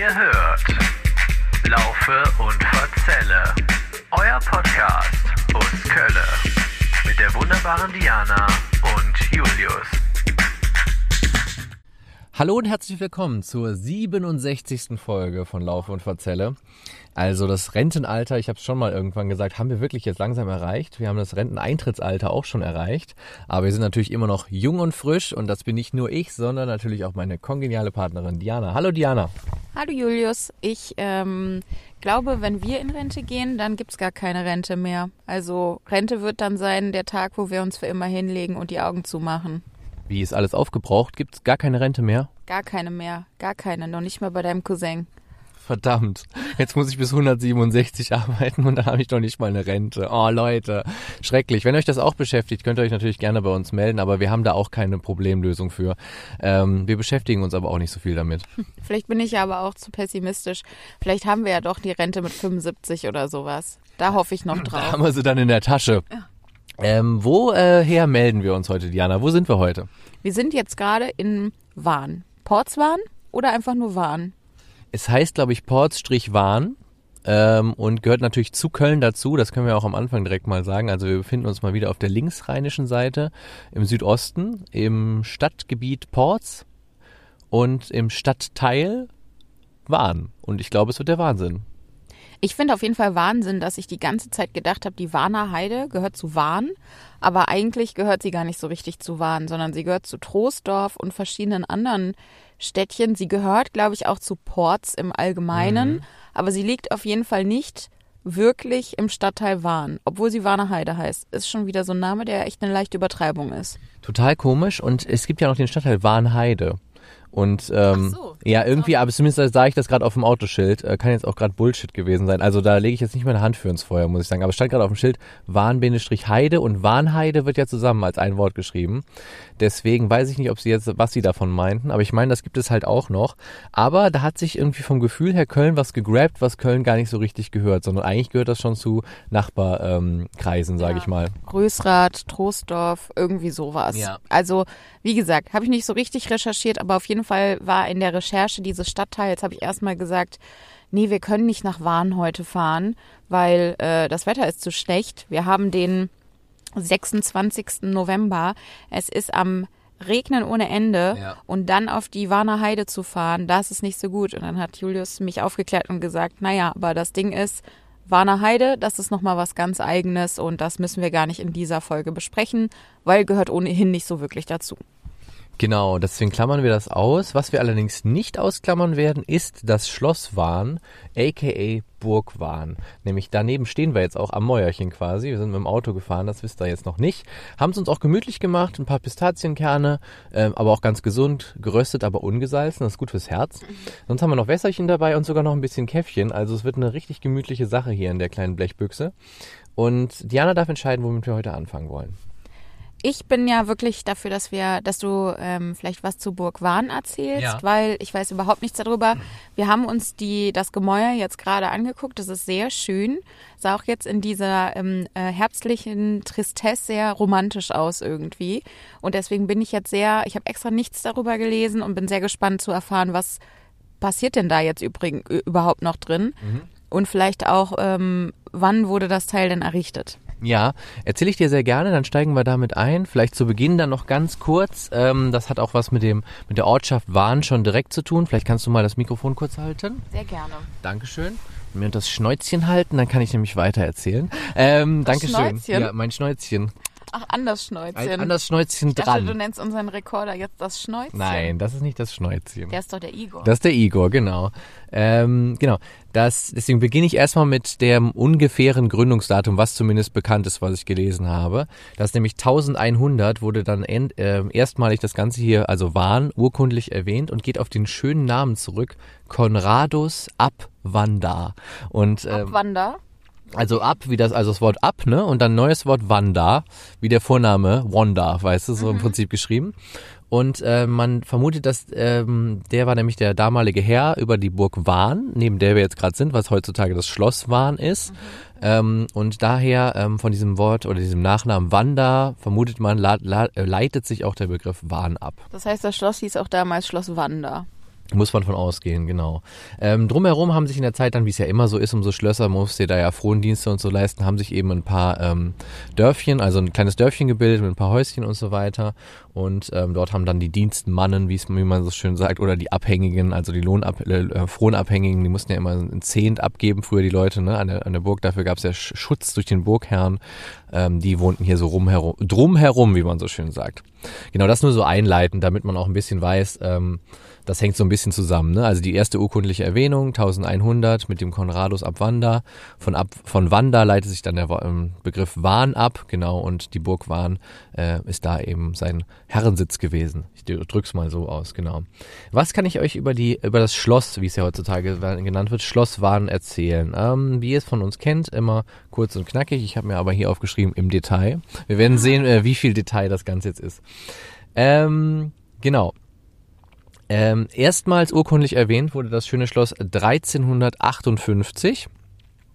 Ihr hört. Laufe und Verzelle, euer Podcast aus Kölle mit der wunderbaren Diana und Julius. Hallo und herzlich willkommen zur 67. Folge von Laufe und Verzelle. Also das Rentenalter, ich habe es schon mal irgendwann gesagt, haben wir wirklich jetzt langsam erreicht. Wir haben das Renteneintrittsalter auch schon erreicht. Aber wir sind natürlich immer noch jung und frisch und das bin nicht nur ich, sondern natürlich auch meine kongeniale Partnerin Diana. Hallo Diana. Hallo Julius, ich ähm, glaube, wenn wir in Rente gehen, dann gibt's gar keine Rente mehr. Also Rente wird dann sein der Tag, wo wir uns für immer hinlegen und die Augen zumachen. Wie ist alles aufgebraucht? Gibt es gar keine Rente mehr? Gar keine mehr, gar keine, noch nicht mal bei deinem Cousin. Verdammt, jetzt muss ich bis 167 arbeiten und dann habe ich doch nicht mal eine Rente. Oh Leute, schrecklich. Wenn euch das auch beschäftigt, könnt ihr euch natürlich gerne bei uns melden, aber wir haben da auch keine Problemlösung für. Ähm, wir beschäftigen uns aber auch nicht so viel damit. Vielleicht bin ich ja aber auch zu pessimistisch. Vielleicht haben wir ja doch die Rente mit 75 oder sowas. Da hoffe ich noch Da drauf. haben wir sie dann in der Tasche. Ähm, woher äh, melden wir uns heute, Diana? Wo sind wir heute? Wir sind jetzt gerade in Wahn. Portswahn oder einfach nur Wahn? Es heißt, glaube ich, Ports-Wahn ähm, und gehört natürlich zu Köln dazu. Das können wir auch am Anfang direkt mal sagen. Also wir befinden uns mal wieder auf der linksrheinischen Seite im Südosten, im Stadtgebiet Ports und im Stadtteil Wahn. Und ich glaube, es wird der Wahnsinn. Ich finde auf jeden Fall Wahnsinn, dass ich die ganze Zeit gedacht habe, die Warner Heide gehört zu Wahn, aber eigentlich gehört sie gar nicht so richtig zu Wahn, sondern sie gehört zu Troisdorf und verschiedenen anderen Städtchen. Sie gehört, glaube ich, auch zu Ports im Allgemeinen, aber sie liegt auf jeden Fall nicht wirklich im Stadtteil Wahn, obwohl sie Warner Heide heißt. Ist schon wieder so ein Name, der echt eine leichte Übertreibung ist. Total komisch. Und es gibt ja noch den Stadtteil Warnheide. Und ähm, Ach so. ja, irgendwie, aber zumindest sah ich das gerade auf dem Autoschild. Äh, kann jetzt auch gerade Bullshit gewesen sein. Also da lege ich jetzt nicht meine Hand für ins Feuer, muss ich sagen. Aber es stand gerade auf dem Schild Warn-Heide und Warnheide wird ja zusammen als ein Wort geschrieben. Deswegen weiß ich nicht, ob sie jetzt, was sie davon meinten. Aber ich meine, das gibt es halt auch noch. Aber da hat sich irgendwie vom Gefühl her Köln was gegrabt, was Köln gar nicht so richtig gehört, sondern eigentlich gehört das schon zu Nachbarkreisen, ähm, Kreisen, sage Ja. ich mal. Größrath, Troisdorf, irgendwie sowas. Ja. Also, wie gesagt, habe ich nicht so richtig recherchiert, aber auf jeden Fall war in der Recherche dieses Stadtteils, habe ich erstmal gesagt, nee, wir können nicht nach Wahn heute fahren, weil äh, das Wetter ist zu schlecht. Wir haben den 26. November. Es ist am Regnen ohne Ende Ja. und dann auf die Warner Heide zu fahren, das ist nicht so gut. Und dann hat Julius mich aufgeklärt und gesagt, naja, aber das Ding ist, Warner Heide, das ist nochmal was ganz eigenes und das müssen wir gar nicht in dieser Folge besprechen, weil gehört ohnehin nicht so wirklich dazu. Genau, deswegen klammern wir das aus. Was wir allerdings nicht ausklammern werden, ist das Schloss Wahn, aka Burg Wahn. Nämlich daneben stehen wir jetzt auch am Mäuerchen quasi. Wir sind mit dem Auto gefahren, das wisst ihr jetzt noch nicht. Haben es uns auch gemütlich gemacht, ein paar Pistazienkerne, ähm, aber auch ganz gesund, geröstet, aber ungesalzen. Das ist gut fürs Herz. Sonst haben wir noch Wässerchen dabei und sogar noch ein bisschen Käffchen. Also es wird eine richtig gemütliche Sache hier in der kleinen Blechbüchse. Und Diana darf entscheiden, womit wir heute anfangen wollen. Ich bin ja wirklich dafür, dass wir, dass du ähm, vielleicht was zu Burg Wahn erzählst, Ja. weil ich weiß überhaupt nichts darüber. Wir haben uns die das Gemäuer jetzt gerade angeguckt. Das ist sehr schön. Sah auch jetzt in dieser ähm, äh, herbstlichen Tristesse sehr romantisch aus irgendwie. Und deswegen bin ich jetzt sehr, ich habe extra nichts darüber gelesen und bin sehr gespannt zu erfahren, was passiert denn da jetzt übrigens überhaupt noch drin und vielleicht auch, ähm, wann wurde das Teil denn errichtet? Ja, erzähle ich dir sehr gerne, dann steigen wir damit ein. Vielleicht zu Beginn dann noch ganz kurz. Ähm, das hat auch was mit dem mit der Ortschaft Wahn schon direkt zu tun. Vielleicht kannst du mal das Mikrofon kurz halten. Sehr gerne. Dankeschön. Und mir das Schnäuzchen halten, dann kann ich nämlich weiter erzählen. Ähm, Das Dankeschön. Schnäuzchen? Ja, mein Schnäuzchen. Ach, anders Schnäuzchen. Ein, an das Schnäuzchen ich dachte, du dran. nennst unseren Rekorder jetzt das Schnäuzchen. Nein, das ist nicht das Schnäuzchen. Der ist doch der Igor. Das ist der Igor, genau. Ähm, genau. Das, deswegen beginne ich erstmal mit dem ungefähren Gründungsdatum, was zumindest bekannt ist, was ich gelesen habe. Das ist nämlich 1100 wurde dann end, äh, erstmalig das Ganze hier, also Wahn, urkundlich erwähnt und geht auf den schönen Namen zurück, Konradus Abwanda. Und ähm, Abwander. Also ab, wie das, also das Wort ab, ne? Und dann neues Wort Wanda, wie der Vorname Wanda, weißt du, so im Prinzip geschrieben. Und äh, man vermutet, dass ähm, der war nämlich der damalige Herr über die Burg Wahn, neben der wir jetzt gerade sind, was heutzutage das Schloss Wahn ist. Ähm, und daher ähm, von diesem Wort oder diesem Nachnamen Wanda vermutet man, äh, leitet sich auch der Begriff Wahn ab. Das heißt, das Schloss hieß auch damals Schloss Wander. Muss man von ausgehen, genau. Ähm, drumherum haben sich in der Zeit dann, wie es ja immer so ist, um so Schlösser musste da ja Frondienste und so leisten, haben sich eben ein paar ähm, Dörfchen, also ein kleines Dörfchen gebildet mit ein paar Häuschen und so weiter. Und ähm, dort haben dann die Dienstmannen, wie man so schön sagt, oder die Abhängigen, also die Lohnab äh, äh, Fronabhängigen, die mussten ja immer ein Zehnt abgeben, früher die Leute, ne, an der, an der Burg. Dafür gab es ja Schutz durch den Burgherrn. Ähm, die wohnten hier so rumherum, drumherum, wie man so schön sagt. Genau, das nur so einleiten, damit man auch ein bisschen weiß, ähm, das hängt so ein bisschen zusammen. Ne? Also die erste urkundliche Erwähnung, 1100 mit dem Conradus ab Wanda. Von, ab, von Wanda leitet sich dann der ähm, Begriff Wahn ab, genau, und die Burg Wahn äh, ist da eben sein Herrensitz gewesen. Ich drück's mal so aus, genau. Was kann ich euch über die über das Schloss, wie es ja heutzutage genannt wird, Schloss Wahn erzählen? Ähm, wie ihr es von uns kennt, immer kurz und knackig. Ich habe mir aber hier aufgeschrieben im Detail. Wir werden sehen, äh, wie viel Detail das Ganze jetzt ist. Ähm, genau. Ähm, erstmals urkundlich erwähnt wurde das schöne Schloss 1358.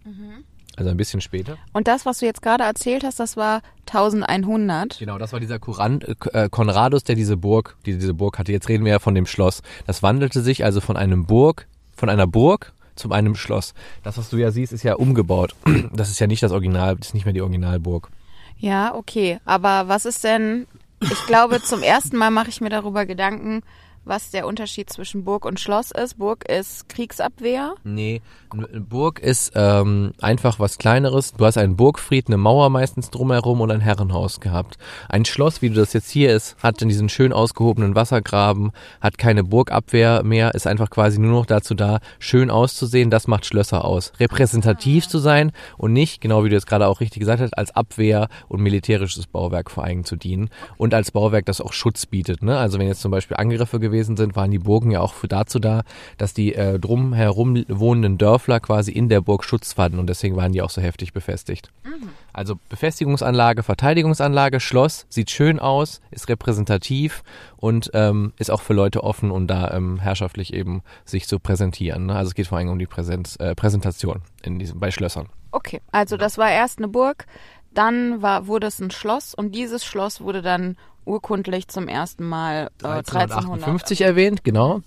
Mhm. Also ein bisschen später. Und das, was du jetzt gerade erzählt hast, das war 1100. Genau, das war dieser Kuran, äh, Konradus, der diese Burg, die diese Burg hatte. Jetzt reden wir ja von dem Schloss. Das wandelte sich also von einem Burg, von einer Burg zu einem Schloss. Das, was du ja siehst, ist ja umgebaut. Das ist ja nicht das Original, das ist nicht mehr die Originalburg. Ja, okay. Aber was ist denn, ich glaube, zum ersten Mal mache ich mir darüber Gedanken, was der Unterschied zwischen Burg und Schloss ist. Burg ist Kriegsabwehr. Nee, Burg ist ähm, einfach was Kleineres. Du hast einen Burgfried, eine Mauer meistens drumherum und ein Herrenhaus gehabt. Ein Schloss, wie du das jetzt hier ist, hat in diesen schön ausgehobenen Wassergraben, hat keine Burgabwehr mehr, ist einfach quasi nur noch dazu da, schön auszusehen. Das macht Schlösser aus. Repräsentativ zu sein und nicht, genau wie du jetzt gerade auch richtig gesagt hast, als Abwehr und militärisches Bauwerk vor allem zu dienen. Und als Bauwerk, das auch Schutz bietet. Ne? Also wenn jetzt zum Beispiel Angriffe gewesen gewesen sind, waren die Burgen ja auch für dazu da, dass die äh, drumherum wohnenden Dörfler quasi in der Burg Schutz fanden und deswegen waren die auch so heftig befestigt. Mhm. Also Befestigungsanlage, Verteidigungsanlage, Schloss, sieht schön aus, ist repräsentativ und ähm, ist auch für Leute offen, um da ähm, herrschaftlich eben sich zu präsentieren. Ne? Also es geht vor allem um die Präsenz, äh, Präsentation in diesem, bei Schlössern. Okay, also das war erst eine Burg, dann war, wurde es ein Schloss und dieses Schloss wurde dann urkundlich zum ersten Mal äh, 1358 erwähnt, genau.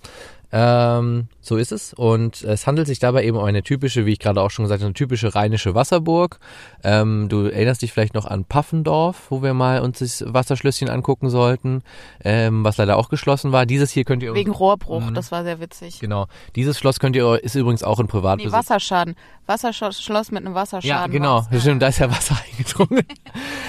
Ähm, so ist es. Und es handelt sich dabei eben um eine typische, wie ich gerade auch schon gesagt habe, eine typische rheinische Wasserburg. Ähm, du erinnerst dich vielleicht noch an Paffendorf, wo wir mal uns das Wasserschlösschen angucken sollten, ähm, was leider auch geschlossen war. Dieses hier könnt ihr wegen Rohrbruch, mh, das war sehr witzig. Genau. Dieses Schloss könnt ihr ist übrigens auch in Privatbesitz. Nee, Wasserschaden. Wasserschloss mit einem Wasserschaden. Ja, genau. Stimmt, da ist ja Wasser eingedrungen.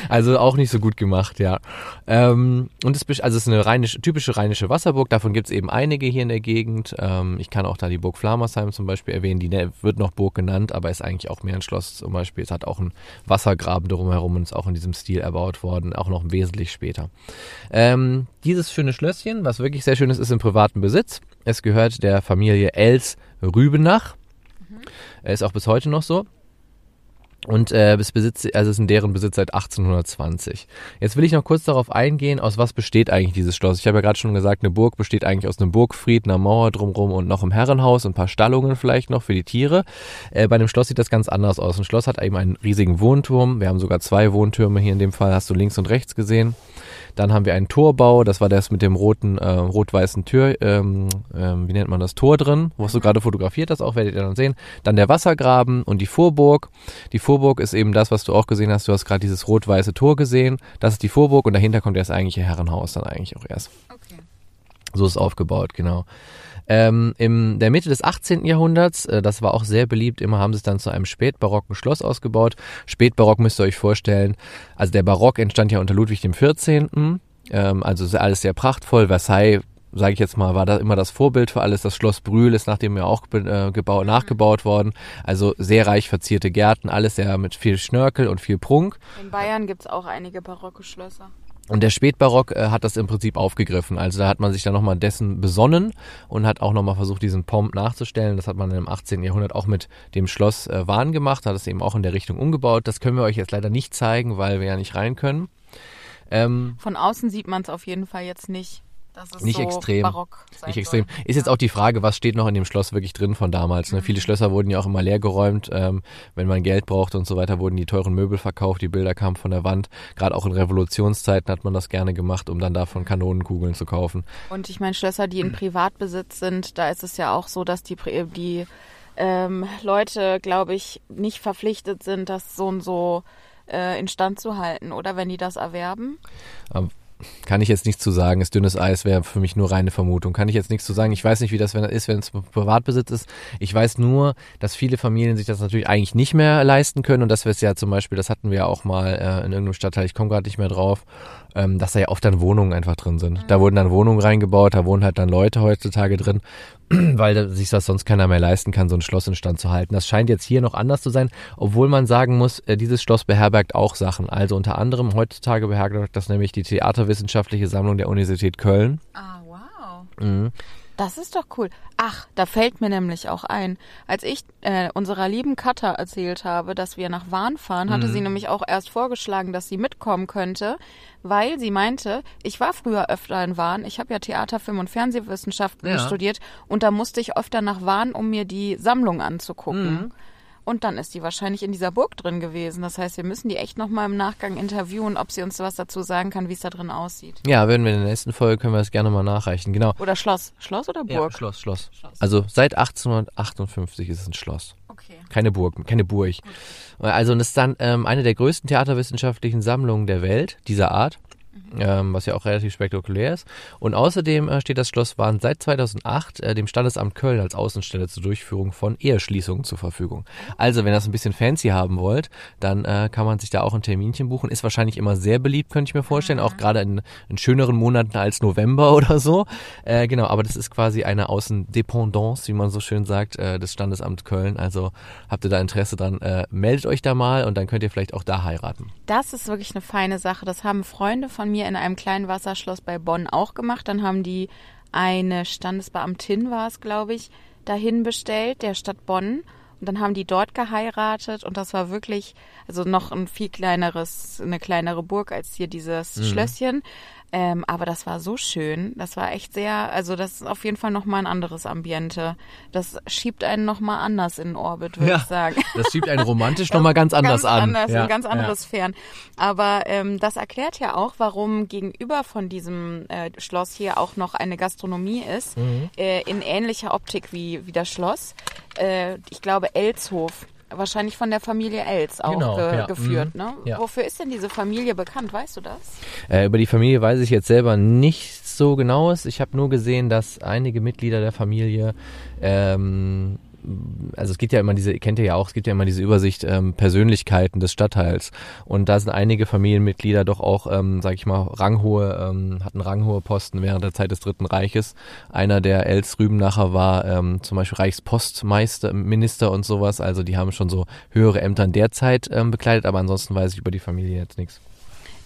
also auch nicht so gut gemacht, ja. Ähm, und es, also es ist eine rheinische, typische rheinische Wasserburg. Davon gibt es eben einige hier in der Gegend. Ähm, ich kann auch da die Burg Flamersheim zum Beispiel erwähnen. Die ne, wird noch Burg genannt, aber ist eigentlich auch mehr ein Schloss zum Beispiel. Es hat auch einen Wassergraben drumherum und ist auch in diesem Stil erbaut worden, auch noch wesentlich später. Ähm, dieses schöne Schlösschen, was wirklich sehr schön ist, ist im privaten Besitz. Es gehört der Familie Els Rübenach. Er ist auch bis heute noch so. Und äh, es besitzt, also ist in deren Besitz seit 1820. Jetzt will ich noch kurz darauf eingehen, aus was besteht eigentlich dieses Schloss. Ich habe ja gerade schon gesagt, eine Burg besteht eigentlich aus einem Burgfried, einer Mauer drumherum und noch einem Herrenhaus und ein paar Stallungen vielleicht noch für die Tiere. Äh, bei einem Schloss sieht das ganz anders aus. Ein Schloss hat eben einen riesigen Wohnturm. Wir haben sogar zwei Wohntürme hier in dem Fall, hast du links und rechts gesehen. Dann haben wir einen Torbau, das war das mit dem roten, äh, rot-weißen Tür, ähm, ähm, wie nennt man das, Tor drin, was du gerade fotografiert hast, auch werdet ihr dann sehen. Dann der Wassergraben und die Vorburg. Die Vorburg ist eben das, was du auch gesehen hast. Du hast gerade dieses rot-weiße Tor gesehen. Das ist die Vorburg und dahinter kommt das eigentliche Herrenhaus dann eigentlich auch erst. Okay. So ist es aufgebaut, genau. Ähm, in der Mitte des 18. Jahrhunderts, äh, das war auch sehr beliebt, immer haben sie es dann zu einem spätbarocken Schloss ausgebaut. Spätbarock müsst ihr euch vorstellen, also der Barock entstand ja unter Ludwig XIV., ähm, also alles sehr prachtvoll. Versailles sage ich jetzt mal, war da immer das Vorbild für alles. Das Schloss Brühl ist nachdem ja auch äh, gebaut, nachgebaut worden. Also sehr reich verzierte Gärten, alles sehr mit viel Schnörkel und viel Prunk. In Bayern gibt's auch einige barocke Schlösser. Und der Spätbarock äh, hat das im Prinzip aufgegriffen. Also da hat man sich dann nochmal dessen besonnen und hat auch nochmal versucht, diesen Pomp nachzustellen. Das hat man im 18. Jahrhundert auch mit dem Schloss äh, Wahn gemacht, hat es eben auch in der Richtung umgebaut. Das können wir euch jetzt leider nicht zeigen, weil wir ja nicht rein können. Ähm, Von außen sieht man es auf jeden Fall jetzt nicht. Nicht so extrem. barock Nicht extrem. Soll. Ist jetzt auch die Frage, was steht noch in dem Schloss wirklich drin von damals. Ne? Viele Schlösser wurden ja auch immer leer geräumt. Ähm, wenn man Geld brauchte und so weiter, wurden die teuren Möbel verkauft, die Bilder kamen von der Wand. Gerade auch in Revolutionszeiten hat man das gerne gemacht, um dann davon Kanonenkugeln zu kaufen. Und ich meine, Schlösser, die in Privatbesitz sind, da ist es ja auch so, dass die, die ähm, Leute, glaube ich, nicht verpflichtet sind, das so und so äh, instand zu halten, oder wenn die das erwerben. Kann ich jetzt nichts zu sagen. Ist dünnes Eis wäre für mich nur reine Vermutung. Kann ich jetzt nichts zu sagen. Ich weiß nicht, wie das ist, wenn es Privatbesitz ist. Ich weiß nur, dass viele Familien sich das natürlich eigentlich nicht mehr leisten können und dass wir es ja zum Beispiel, das hatten wir ja auch mal äh, in irgendeinem Stadtteil, ich komme gerade nicht mehr drauf, ähm, dass da ja oft dann Wohnungen einfach drin sind. Da wurden dann Wohnungen reingebaut, da wohnen halt dann Leute heutzutage drin, weil sich das sonst keiner mehr leisten kann, so ein Schloss instand zu halten. Das scheint jetzt hier noch anders zu sein, obwohl man sagen muss, äh, dieses Schloss beherbergt auch Sachen. Also unter anderem heutzutage beherbergt das nämlich die Theaterwissenschaftliche Sammlung der Universität Köln. Ah, wow. Mhm. Das ist doch cool. Ach, da fällt mir nämlich auch ein. Als ich äh, unserer lieben Katha erzählt habe, dass wir nach Wahn fahren, hatte Mhm. sie nämlich auch erst vorgeschlagen, dass sie mitkommen könnte, weil sie meinte, ich war früher öfter in Wahn. Ich habe ja Theater, Film und Fernsehwissenschaften Ja. studiert und da musste ich öfter nach Wahn, um mir die Sammlung anzugucken. Mhm. Und dann ist die wahrscheinlich in dieser Burg drin gewesen. Das heißt, wir müssen die echt nochmal im Nachgang interviewen, ob sie uns was dazu sagen kann, wie es da drin aussieht. Ja, werden wir in der nächsten Folge, können wir das gerne mal nachreichen. Genau. Oder Schloss. Schloss oder Burg? Schloss, Schloss. Schloss. Also seit 1858 ist es ein Schloss. Okay. Keine Burg, keine Burg. Also und es ist dann ähm, eine der größten theaterwissenschaftlichen Sammlungen der Welt dieser Art. Ähm, was ja auch relativ spektakulär ist. Und außerdem äh, steht das Schloss Wahn seit 2008 äh, dem Standesamt Köln als Außenstelle zur Durchführung von Eheschließungen zur Verfügung. Also, wenn ihr das ein bisschen fancy haben wollt, dann äh, kann man sich da auch ein Terminchen buchen. Ist wahrscheinlich immer sehr beliebt, könnte ich mir vorstellen, auch gerade in, in schöneren Monaten als November oder so. Äh, genau, aber das ist quasi eine Außendependance, wie man so schön sagt, äh, des Standesamt Köln. Also habt ihr da Interesse dran, äh, meldet euch da mal und dann könnt ihr vielleicht auch da heiraten. Das ist wirklich eine feine Sache. Das haben Freunde von mir in einem kleinen Wasserschloss bei Bonn auch gemacht. Dann haben die eine Standesbeamtin, war es, glaube ich, dahin bestellt, der Stadt Bonn. Und dann haben die dort geheiratet und das war wirklich, also noch ein viel kleineres, eine kleinere Burg als hier dieses Schlösschen. Ähm, aber das war so schön. Das war echt sehr, also das ist auf jeden Fall nochmal ein anderes Ambiente. Das schiebt einen nochmal anders in Orbit, würde Ja. ich sagen. Das schiebt einen romantisch nochmal ganz anders ganz an. Anders, Ja, in ganz andere ja. Sphären. Aber ähm, das erklärt ja auch, warum gegenüber von diesem äh, Schloss hier auch noch eine Gastronomie ist, Mhm. äh, in ähnlicher Optik wie, wie das Schloss. Äh, ich glaube, Elshof. Wahrscheinlich von der Familie Els auch Genau, ge ja. geführt. Mhm. Ne? Ja. Wofür ist denn diese Familie bekannt? Weißt du das? Äh, über die Familie weiß ich jetzt selber nicht so genaues. Ich habe nur gesehen, dass einige Mitglieder der Familie, ähm, also es gibt ja immer diese, ihr kennt ihr ja auch, es gibt ja immer diese Übersicht ähm, Persönlichkeiten des Stadtteils. Und da sind einige Familienmitglieder doch auch, ähm, sag ich mal, ranghohe, ähm, hatten ranghohe Posten während der Zeit des Dritten Reiches. Einer der Els Rübenacher war ähm, zum Beispiel Reichspostmeister, Minister und sowas. Also die haben schon so höhere Ämter in der Zeit ähm, bekleidet, aber ansonsten weiß ich über die Familie jetzt nichts.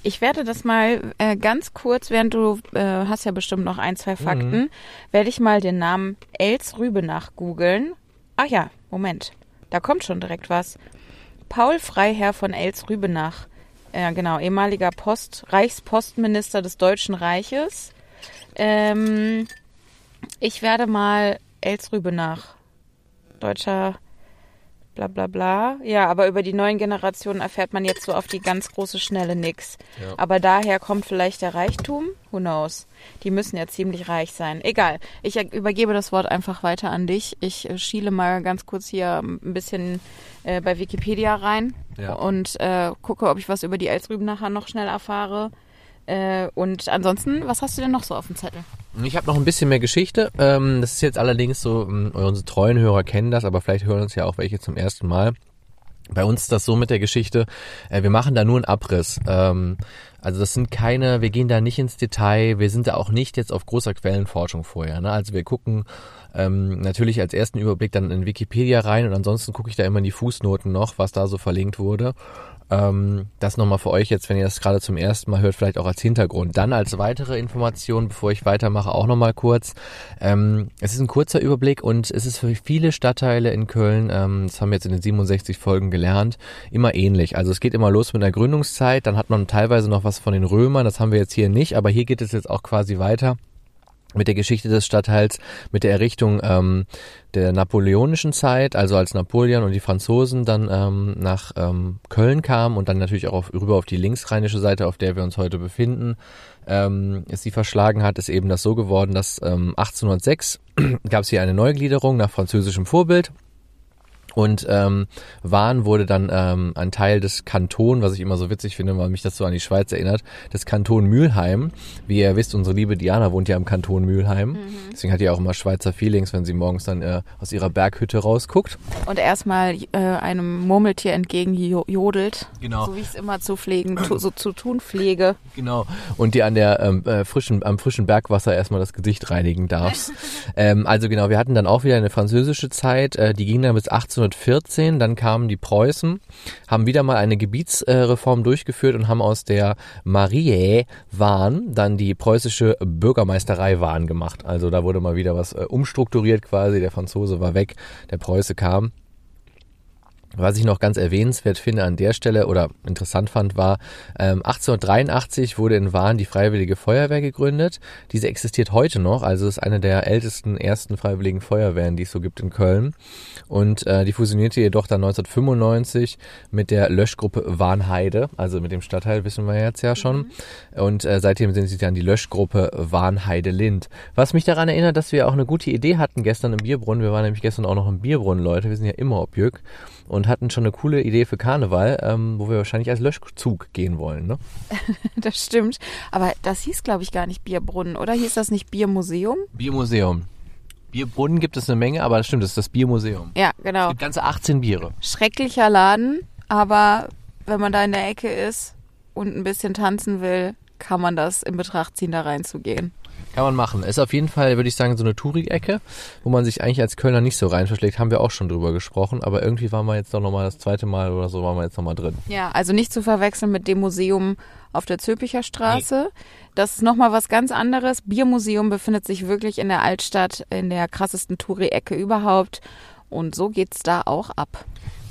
Ich werde das mal äh, ganz kurz, während du äh, hast ja bestimmt noch ein, zwei Fakten, werde ich mal den Namen Els Rübenach googeln. Ach ja, Moment. Da kommt schon direkt was. Paul Freiherr von Els Rübenach. Ja, genau, ehemaliger Post, Reichspostminister des Deutschen Reiches. Ähm, ich werde mal Els Rübenach. Deutscher bla bla bla. Ja, aber über die neuen Generationen erfährt man jetzt so auf die ganz große Schnelle nix. Ja. Aber daher kommt vielleicht der Reichtum? Who knows? Die müssen ja ziemlich reich sein. Egal. Ich übergebe das Wort einfach weiter an dich. Ich äh, schiele mal ganz kurz hier ein bisschen äh, bei Wikipedia rein Ja. und äh, gucke, ob ich was über die Elsrüben nachher noch schnell erfahre. Äh, und ansonsten, was hast du denn noch so auf dem Zettel? Ich habe noch ein bisschen mehr Geschichte. Ähm, das ist jetzt allerdings so, ähm, unsere treuen Hörer kennen das, aber vielleicht hören uns ja auch welche zum ersten Mal. Bei uns ist das so mit der Geschichte, äh, wir machen da nur einen Abriss. Ähm, also das sind keine, wir gehen da nicht ins Detail, wir sind da auch nicht jetzt auf großer Quellenforschung vorher. Ne? Also wir gucken ähm, natürlich als ersten Überblick dann in Wikipedia rein und ansonsten gucke ich da immer in die Fußnoten noch, was da so verlinkt wurde. Ähm, das nochmal für euch jetzt, wenn ihr das gerade zum ersten Mal hört, vielleicht auch als Hintergrund. Dann als weitere Information, bevor ich weitermache, auch nochmal kurz. Ähm, es ist ein kurzer Überblick und es ist für viele Stadtteile in Köln, ähm, das haben wir jetzt in den 67 Folgen gelernt, immer ähnlich. Also es geht immer los mit der Gründungszeit, dann hat man teilweise noch was von den Römern, das haben wir jetzt hier nicht, aber hier geht es jetzt auch quasi weiter mit der Geschichte des Stadtteils, mit der Errichtung ähm, der napoleonischen Zeit, also als Napoleon und die Franzosen dann ähm, nach ähm, Köln kamen und dann natürlich auch auf, rüber auf die linksrheinische Seite, auf der wir uns heute befinden, ähm, es sie verschlagen hat, ist eben das so geworden, dass ähm, 1806 gab es hier eine Neugliederung nach französischem Vorbild und ähm, Wahn wurde dann ähm, ein Teil des Kanton, was ich immer so witzig finde, weil mich das so an die Schweiz erinnert, des Kanton Mülheim. Wie ihr wisst, unsere liebe Diana wohnt ja im Kanton Mülheim. Mhm. Deswegen hat die auch immer Schweizer Feelings, wenn sie morgens dann äh, aus ihrer Berghütte rausguckt. Und erstmal äh, einem Murmeltier entgegen jodelt. Genau. So wie ich es immer zu pflegen, tu, so zu tun pflege. Genau. Und die an der ähm, äh, frischen, am frischen Bergwasser erstmal das Gesicht reinigen darfst. ähm, also genau, wir hatten dann auch wieder eine französische Zeit, äh, die ging dann bis 18 1914, dann kamen die Preußen, haben wieder mal eine Gebietsreform durchgeführt und haben aus der Mariä Wahn dann die preußische Bürgermeisterei Wahn gemacht. Also da wurde mal wieder was äh, umstrukturiert quasi. Der Franzose war weg, der Preuße kam. Was ich noch ganz erwähnenswert finde an der Stelle oder interessant fand, war, ähm, 1883 wurde in Wahn die Freiwillige Feuerwehr gegründet. Diese existiert heute noch, also ist eine der ältesten ersten Freiwilligen Feuerwehren, die es so gibt in Köln. Und äh, die fusionierte jedoch dann 1995 mit der Löschgruppe Warnheide, also mit dem Stadtteil wissen wir jetzt ja schon. Mhm. Und äh, seitdem sind sie dann die Löschgruppe Warnheide Lind. Was mich daran erinnert, dass wir auch eine gute Idee hatten gestern im Bierbrunnen. Wir waren nämlich gestern auch noch im Bierbrunnen, Leute. Wir sind ja immer Objück und hatten schon eine coole Idee für Karneval, ähm, wo wir wahrscheinlich als Löschzug gehen wollen. Ne? das stimmt. Aber das hieß, glaube ich, gar nicht Bierbrunnen, oder? Hieß das nicht Biermuseum? Biermuseum. Bierbrunnen gibt es eine Menge, aber das stimmt, das ist das Biermuseum. Ja, genau. Es gibt ganze 18 Biere. Schrecklicher Laden, aber wenn man da in der Ecke ist und ein bisschen tanzen will, kann man das in Betracht ziehen, da reinzugehen. Kann man machen. Ist auf jeden Fall, würde ich sagen, so eine Tourig-Ecke, wo man sich eigentlich als Kölner nicht so rein verschlägt. Haben wir auch schon drüber gesprochen, aber irgendwie waren wir jetzt doch nochmal das zweite Mal oder so, waren wir jetzt nochmal drin. Ja, also nicht zu verwechseln mit dem Museum auf der Zülpicher Straße. Das ist nochmal was ganz anderes. Biermuseum befindet sich wirklich in der Altstadt, in der krassesten Touri-Ecke überhaupt. Und so geht's da auch ab.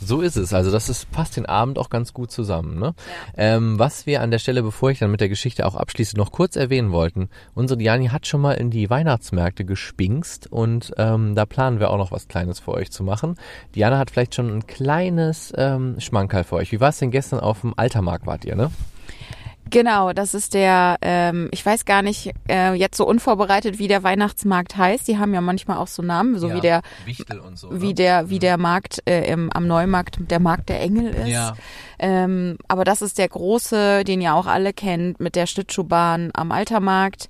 So ist es. Also das ist, passt den Abend auch ganz gut zusammen. Ne? Ja. Ähm, was wir an der Stelle, bevor ich dann mit der Geschichte auch abschließe, noch kurz erwähnen wollten. Unsere Diani hat schon mal in die Weihnachtsmärkte gespinkst und ähm, da planen wir auch noch was Kleines für euch zu machen. Diana hat vielleicht schon ein kleines ähm, Schmankerl für euch. Wie war es denn gestern auf dem Altermarkt wart ihr, ne? Genau, das ist der, ähm, ich weiß gar nicht, äh, jetzt so unvorbereitet, wie der Weihnachtsmarkt heißt. Die haben ja manchmal auch so Namen, so ja, wie der, so, wie ne? der, wie mhm. der Markt äh, im, am Neumarkt, der Markt der Engel ist. Ja. Ähm, aber das ist der große, den ihr auch alle kennt, mit der Schlittschuhbahn am Altermarkt,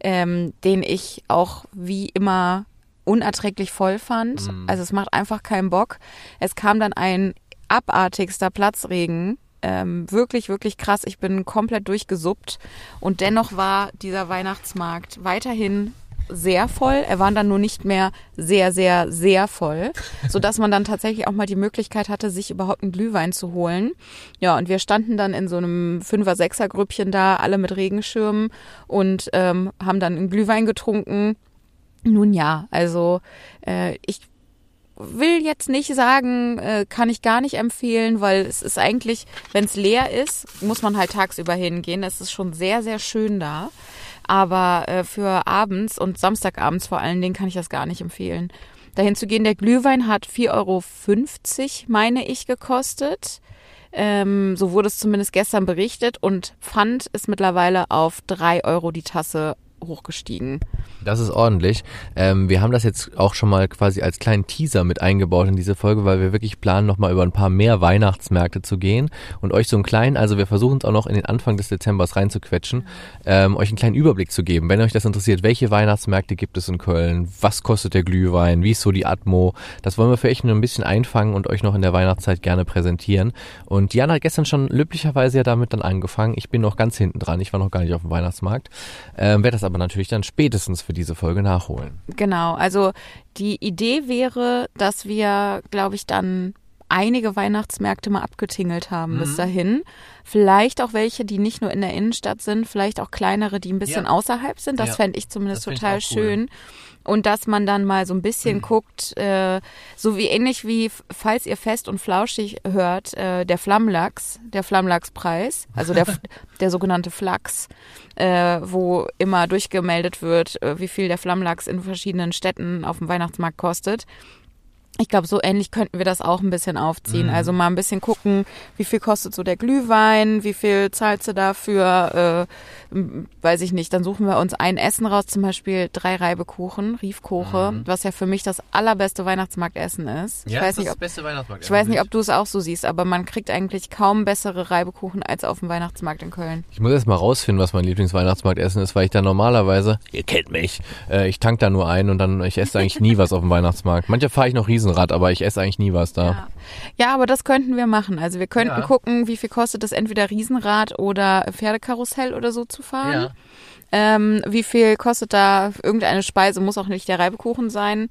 ähm, den ich auch wie immer unerträglich voll fand. Mhm. Also es macht einfach keinen Bock. Es kam dann ein abartigster Platzregen ähm, wirklich, wirklich krass. Ich bin komplett durchgesuppt. Und dennoch war dieser Weihnachtsmarkt weiterhin sehr voll. Er war dann nur nicht mehr sehr, sehr, sehr voll, so dass man dann tatsächlich auch mal die Möglichkeit hatte, sich überhaupt einen Glühwein zu holen. Ja, und wir standen dann in so einem Fünfer-, Sechser-Grüppchen da, alle mit Regenschirmen und ähm, haben dann einen Glühwein getrunken. Nun ja, also äh, ich will jetzt nicht sagen, äh, kann ich gar nicht empfehlen, weil es ist eigentlich, wenn es leer ist, muss man halt tagsüber hingehen. Es ist schon sehr, sehr schön da. Aber äh, für abends und Samstagabends vor allen Dingen kann ich das gar nicht empfehlen. Dahin zu gehen, der Glühwein hat 4,50 Euro, meine ich, gekostet. Ähm, so wurde es zumindest gestern berichtet und Pfand ist mittlerweile auf 3 Euro die Tasse hochgestiegen. Das ist ordentlich. Ähm, wir haben das jetzt auch schon mal quasi als kleinen Teaser mit eingebaut in diese Folge, weil wir wirklich planen, nochmal über ein paar mehr Weihnachtsmärkte zu gehen und euch so einen kleinen, also wir versuchen es auch noch in den Anfang des Dezembers reinzuquetschen, ähm, euch einen kleinen Überblick zu geben. Wenn euch das interessiert, welche Weihnachtsmärkte gibt es in Köln, was kostet der Glühwein, wie ist so die Atmo, das wollen wir für euch nur ein bisschen einfangen und euch noch in der Weihnachtszeit gerne präsentieren. Und Diana hat gestern schon löblicherweise ja damit dann angefangen. Ich bin noch ganz hinten dran, ich war noch gar nicht auf dem Weihnachtsmarkt, ähm, werde das aber natürlich dann spätestens für diese Folge nachholen. Genau, also die Idee wäre, dass wir, glaube ich, dann einige Weihnachtsmärkte mal abgetingelt haben Mhm. bis dahin. Vielleicht auch welche, die nicht nur in der Innenstadt sind, vielleicht auch kleinere, die ein bisschen Ja. außerhalb sind. Das Ja. fände ich zumindest Das fänd ich total cool. Schön. Und dass man dann mal so ein bisschen guckt, äh, so wie ähnlich wie, falls ihr fest und flauschig hört, äh, der Flammlachs, der Flammlachspreis, also der, der sogenannte Flachs, äh, wo immer durchgemeldet wird, äh, wie viel der Flammlachs in verschiedenen Städten auf dem Weihnachtsmarkt kostet. Ich glaube, so ähnlich könnten wir das auch ein bisschen aufziehen. Also mal ein bisschen gucken, wie viel kostet so der Glühwein, wie viel zahlst du dafür, äh, weiß ich nicht. Dann suchen wir uns ein Essen raus, zum Beispiel drei Reibekuchen, Riefkoche, was ja für mich das allerbeste Weihnachtsmarktessen ist. Ich weiß nicht, ob beste Weihnachtsmarkt. ich weiß nicht, ob du es auch so siehst, aber man kriegt eigentlich kaum bessere Reibekuchen als auf dem Weihnachtsmarkt in Köln. Ich muss erst mal rausfinden, was mein Lieblingsweihnachtsmarktessen ist, weil ich da normalerweise, ihr kennt mich, äh, ich tank da nur ein und dann, ich esse eigentlich nie was auf dem Weihnachtsmarkt. Manche fahre ich noch Riesenrad, aber ich esse eigentlich nie was da. Ja. ja, aber das könnten wir machen. Also wir könnten Ja. gucken, wie viel kostet es, entweder Riesenrad oder Pferdekarussell oder so zu fahren. Ähm, wie viel kostet da irgendeine Speise? Muss auch nicht der Reibekuchen sein.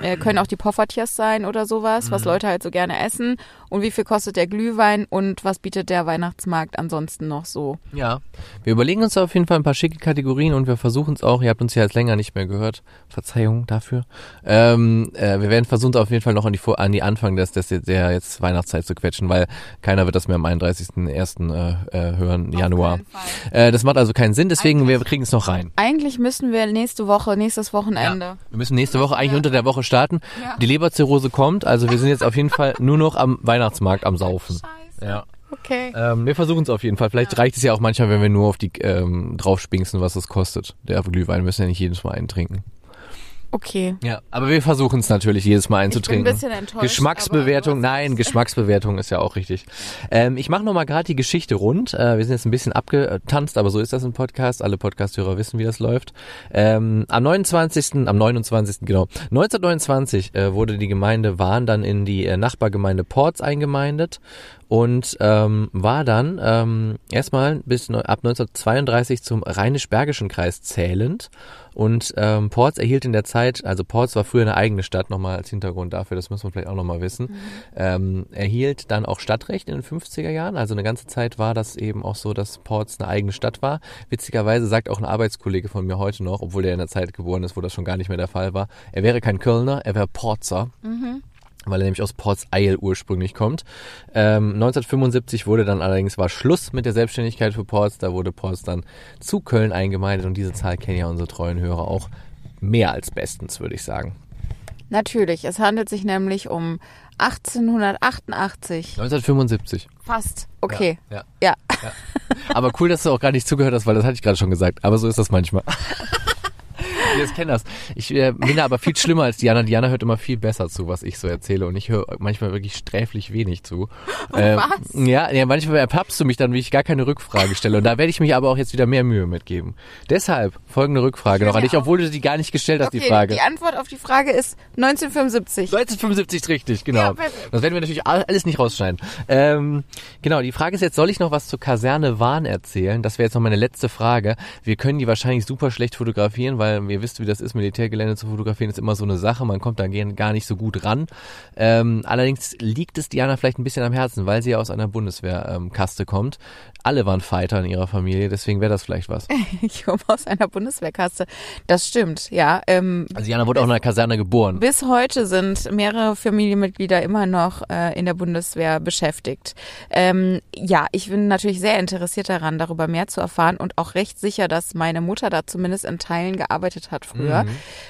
Äh, können auch die Poffertjes sein oder sowas, Mhm. was Leute halt so gerne essen. Und wie viel kostet der Glühwein und was bietet der Weihnachtsmarkt ansonsten noch so? Ja. Wir überlegen uns auf jeden Fall ein paar schicke Kategorien und wir versuchen es auch, ihr habt uns ja jetzt länger nicht mehr gehört, Verzeihung dafür. Ähm, äh, wir werden versuchen, auf jeden Fall noch an die, Vor- an die Anfang des, des, der jetzt Weihnachtszeit zu quetschen, weil keiner wird das mehr am 31.01. Äh, äh, hören, Januar. keinen Fall. Äh, das macht also keinen Sinn, deswegen wir kriegen es noch rein. Eigentlich müssen wir nächste Woche, nächstes Wochenende. Wir müssen nächste Woche eigentlich unter der Woche starten. Ja. Die Leberzirrhose kommt, also wir sind jetzt auf jeden Fall nur noch am Weihnachtsmarkt am Saufen. Scheiße. Ja. Okay. Ähm, wir versuchen es auf jeden Fall. Vielleicht reicht es ja auch manchmal, wenn wir nur auf die ähm, draufspinksen, was es kostet. Der Glühwein müssen ja nicht jedes Mal eintrinken. Okay. Ja, aber wir versuchen es natürlich jedes Mal Ich bin einzutrinken. ein bisschen enttäuscht. Geschmacksbewertung, nein. Geschmacksbewertung ist ja auch richtig. Ähm, ich mache nochmal gerade die Geschichte rund. Äh, wir sind jetzt ein bisschen abgetanzt, aber so ist das im Podcast. Alle Podcasthörer wissen, wie das läuft. Ähm, am 29., am 29., genau, 1929 äh, wurde die Gemeinde Wahn dann in die äh, Nachbargemeinde Porz eingemeindet und ähm, war dann ähm, erstmal bis ab 1932 zum Rheinisch-Bergischen Kreis zählend. Und ähm, Porz erhielt in der Zeit, also Porz war früher eine eigene Stadt, nochmal als Hintergrund dafür, das muss man vielleicht auch nochmal wissen, ähm, erhielt dann auch Stadtrecht in den 50er Jahren. Also eine ganze Zeit war das eben auch so, dass Porz eine eigene Stadt war. Witzigerweise sagt auch ein Arbeitskollege von mir heute noch, obwohl er in der Zeit geboren ist, wo das schon gar nicht mehr der Fall war, er wäre kein Kölner, er wäre Porzer weil er nämlich aus Ports Eil ursprünglich kommt. Ähm, 1975 wurde dann allerdings war Schluss mit der Selbstständigkeit für Ports. Da wurde Ports dann zu Köln eingemeindet und diese Zahl kennen ja unsere treuen Hörer auch mehr als bestens, würde ich sagen. Natürlich, es handelt sich nämlich um 1888. 1975. Fast. Okay. Ja. Ja. Aber cool, dass du auch gar nicht zugehört hast, weil das hatte ich gerade schon gesagt. Aber so ist das manchmal. Ich das kenne das. Ich äh, bin da aber viel schlimmer als Diana. Diana hört immer viel besser zu, was ich so erzähle. Und ich höre manchmal wirklich sträflich wenig zu. Ähm, was? Ja, ja, manchmal erpappst du mich dann, wie ich gar keine Rückfrage stelle. Und da werde ich mich aber auch jetzt wieder mehr Mühe mitgeben. Deshalb folgende Rückfrage noch an dich, obwohl du die gar nicht gestellt hast, Okay, die Frage. die Antwort auf die Frage ist 1975. 1975 ist richtig, genau. Ja, das werden wir natürlich all- alles nicht rausschneiden. Ähm, genau, die Frage ist jetzt, soll ich noch was zur Kaserne Wahn erzählen? Das wäre jetzt noch meine letzte Frage. Wir können die wahrscheinlich super schlecht fotografieren, weil ihr wisst, wie das ist, Militärgelände zu fotografieren, ist immer so eine Sache. Man kommt da gar nicht so gut ran. Ähm, allerdings liegt es Diana vielleicht ein bisschen am Herzen, weil sie ja aus einer Bundeswehrkaste Kaste kommt. Alle waren Fighter in ihrer Familie, deswegen wäre das vielleicht was. Ich komme aus einer Bundeswehrkaste. Das stimmt, ja. Ähm, Also Diana wurde auch in einer Kaserne geboren. bis heute sind mehrere Familienmitglieder immer noch äh, in der Bundeswehr beschäftigt. Ähm, ja, ich bin natürlich sehr interessiert daran, darüber mehr zu erfahren und auch recht sicher, dass meine Mutter da zumindest in Teilen gearbeitet hat früher.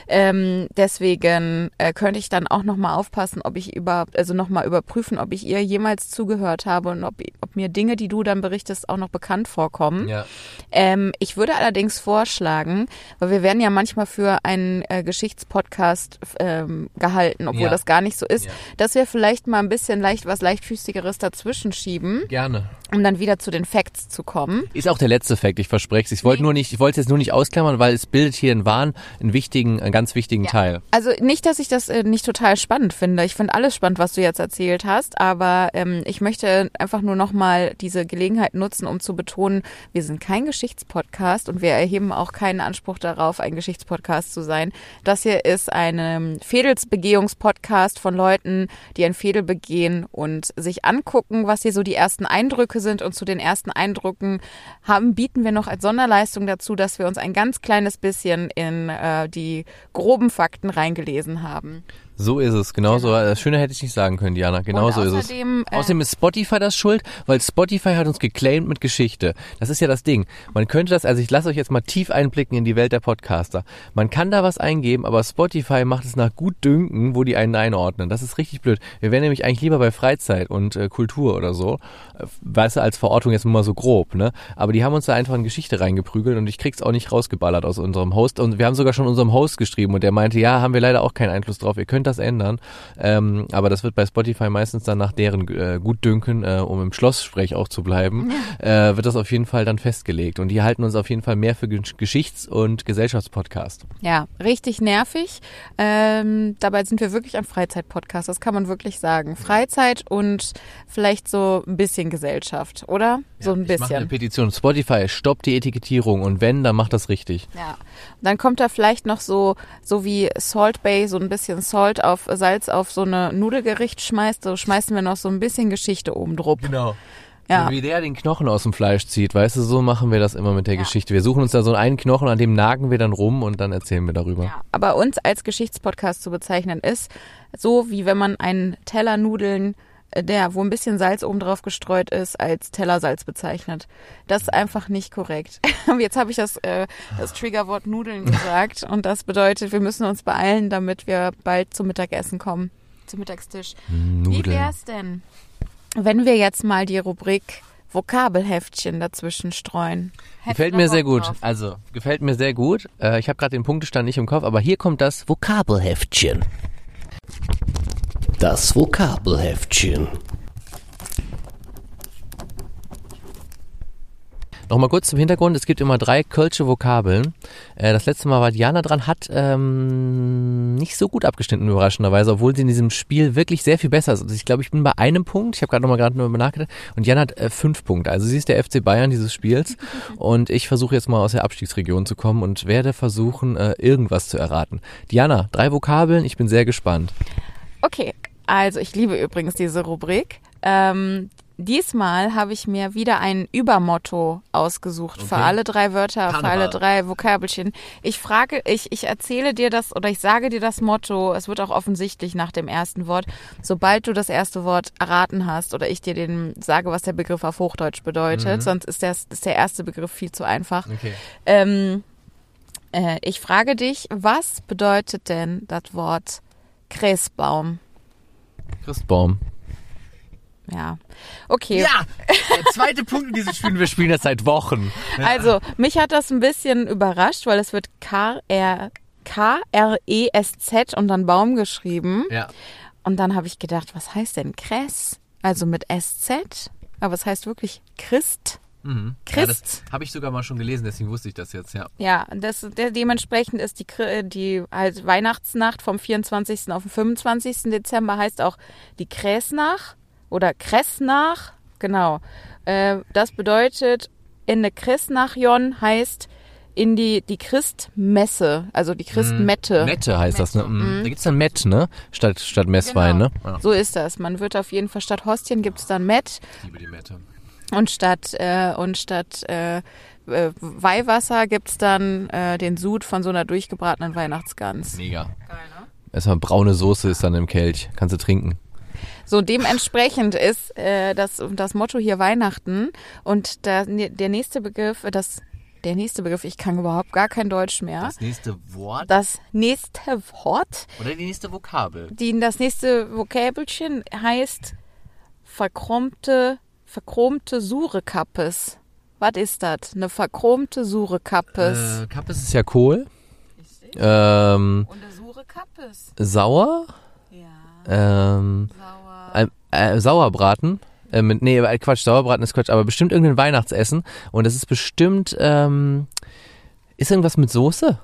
Ähm, deswegen äh, könnte ich dann auch nochmal aufpassen, ob ich über, also nochmal überprüfen, ob ich ihr jemals zugehört habe und ob, ob mir Dinge, die du dann berichtest, auch noch bekannt vorkommen. Ja. Ähm, ich würde allerdings vorschlagen, weil wir werden ja manchmal für einen äh, Geschichtspodcast ähm, gehalten, obwohl Ja. das gar nicht so ist, Ja. dass wir vielleicht mal ein bisschen leicht was leichtfüßigeres dazwischen schieben, Gerne. um dann wieder zu den Facts zu kommen. Ist auch der letzte Fact, ich verspreche es. Ich wollte nur nicht, ich wollte es jetzt nur nicht ausklammern, weil es bildet hier in Wahn einen wichtigen, einen ganz wichtigen Teil. Also nicht, dass ich das äh, nicht total spannend finde. Ich finde alles spannend, was du jetzt erzählt hast, aber ähm, ich möchte einfach nur nochmal diese Gelegenheit nutzen, um zu betonen, wir sind kein Geschichtspodcast und wir erheben auch keinen Anspruch darauf, ein Geschichtspodcast zu sein. Das hier ist ein ähm, Fädelsbegehungspodcast von Leuten, die ein Fädel begehen und sich angucken, was hier so die ersten Eindrücke sind und zu den ersten Eindrücken haben, bieten wir noch als Sonderleistung dazu, dass wir uns ein ganz kleines bisschen in äh, die groben Fakten reingelesen haben. So ist es, genau so. Äh, Schöner hätte ich nicht sagen können, Diana. Genau Und so ist es. außerdem, äh, Außerdem ist Spotify das schuld, weil Spotify hat uns geclaimed mit Geschichte. Das ist ja das Ding. Man könnte das, also ich lasse euch jetzt mal tief einblicken in die Welt der Podcaster. Man kann da was eingeben, aber Spotify macht es nach Gutdünken, wo die einen einordnen. Das ist richtig blöd. Wir wären nämlich eigentlich lieber bei Freizeit und äh, Kultur oder so. Äh, Weißt du, als Verortung jetzt nur mal so grob, ne? Aber die haben uns da einfach in Geschichte reingeprügelt und ich krieg's auch nicht rausgeballert aus unserem Host. Und wir haben sogar schon unserem Host geschrieben und der meinte, ja, haben wir leider auch keinen Einfluss drauf. Ihr könnt das ändern. Ähm, aber das wird bei Spotify meistens dann nach deren äh, Gutdünken, äh, um im Schlosssprech auch zu bleiben, äh, wird das auf jeden Fall dann festgelegt. Und die halten uns auf jeden Fall mehr für Gesch- Geschichts- und Gesellschaftspodcast. Ja, richtig nervig. Ähm, dabei sind wir wirklich ein Freizeitpodcast, das kann man wirklich sagen. Freizeit und vielleicht so ein bisschen Gesellschaft, oder? so ein Ich mache eine bisschen. Petition. Spotify, stoppt die Etikettierung und wenn, dann macht das richtig. Ja. Dann kommt da vielleicht noch so, so wie Salt Bay, so ein bisschen Salt auf Salz auf so eine Nudelgericht schmeißt, so schmeißen wir noch so ein bisschen Geschichte oben drauf. Genau. Ja. So wie der den Knochen aus dem Fleisch zieht, weißt du, so machen wir das immer mit der Geschichte. Wir suchen uns da so einen Knochen, an dem nagen wir dann rum und dann erzählen wir darüber. Ja, aber uns als Geschichtspodcast zu bezeichnen ist so, wie wenn man einen Teller Nudeln, der, wo ein bisschen Salz oben drauf gestreut ist, als Tellersalz bezeichnet. Das ist einfach nicht korrekt. Jetzt habe ich das, äh, das Triggerwort Nudeln gesagt und das bedeutet, wir müssen uns beeilen, damit wir bald zum Mittagessen kommen. Zum Mittagstisch. Wie Nudeln. wär's denn, wenn wir jetzt mal die Rubrik Vokabelheftchen dazwischen streuen? Hättest Gefällt mir sehr gut. drauf? Also, gefällt mir sehr gut. Äh, ich habe gerade den Punktestand nicht im Kopf, aber hier kommt das Vokabelheftchen. Das Vokabelheftchen. Nochmal kurz zum Hintergrund. Es gibt immer drei kölsche Vokabeln. Äh, das letzte Mal war Diana dran, hat ähm, nicht so gut abgeschnitten, überraschenderweise, obwohl sie in diesem Spiel wirklich sehr viel besser ist. Also ich glaube, ich bin bei einem Punkt. Ich habe gerade nochmal gerade darüber nachgedacht. Und Diana hat äh, fünf Punkte. Also sie ist der FC Bayern dieses Spiels. Und ich versuche jetzt mal aus der Abstiegsregion zu kommen und werde versuchen, äh, irgendwas zu erraten. Diana, drei Vokabeln. Ich bin sehr gespannt. Okay, also ich liebe übrigens diese Rubrik. Ähm, diesmal habe ich mir wieder ein Übermotto ausgesucht für alle drei Wörter, für alle Karneval. drei Vokabelchen. Ich frage, ich, ich erzähle dir das oder ich sage dir das Motto, es wird auch offensichtlich nach dem ersten Wort. Sobald du das erste Wort erraten hast oder ich dir den sage, was der Begriff auf Hochdeutsch bedeutet, sonst ist, das, ist der erste Begriff viel zu einfach. Okay. Ähm, äh, ich frage dich, was bedeutet denn das Wort Christbaum? Christbaum. Ja. Okay. Ja, der zweite Punkt in diesem Spiel. Wir spielen das seit Wochen. Also, mich hat das ein bisschen überrascht, weil es wird K-R- K-R-E-S-Z und dann Baum geschrieben. Ja. Und dann habe ich gedacht, was heißt denn Kress? Also mit S-Z? Aber es heißt wirklich Christ. Mhm. Christ. Ja, habe ich sogar mal schon gelesen, deswegen wusste ich das jetzt, ja. Ja, das, der, dementsprechend ist die, Kri- die halt Weihnachtsnacht vom 24. auf den 25. Dezember heißt auch die Kräsnach oder Kressnach. Genau. Äh, das bedeutet, in der Kressnachjon heißt in die, die Christmesse, also die Christmette. Mette heißt das, ne? Mhm. Da gibt's dann Met, ne? Statt, statt Messwein, Genau. ne? Ja. So ist das. Man wird auf jeden Fall statt Hostien gibt es dann Met Ich liebe die Mette. Und statt äh, und statt äh, äh, Weihwasser gibt's dann äh, den Sud von so einer durchgebratenen Weihnachtsgans. Mega. Erstmal braune Soße ist dann im Kelch. Kannst du trinken. So dementsprechend ist äh, das, das Motto hier Weihnachten und der, der nächste Begriff, das der nächste Begriff, ich kann überhaupt gar kein Deutsch mehr. Das nächste Wort Das nächste Wort, oder die nächste Vokabel? die, das nächste Vokabelchen heißt verchromte, verchromte Surekappes. Was ist das? Eine verchromte Surekappes. Äh, Kappes ist ja Kohl. Ähm, Und eine Surekappes. sauer. Ja, Ähm, sauer. äh, äh, Sauerbraten. Äh, mit, nee, äh, Quatsch, Sauerbraten ist Quatsch, aber bestimmt irgendein Weihnachtsessen. Und das ist bestimmt, ähm, ist irgendwas mit Soße?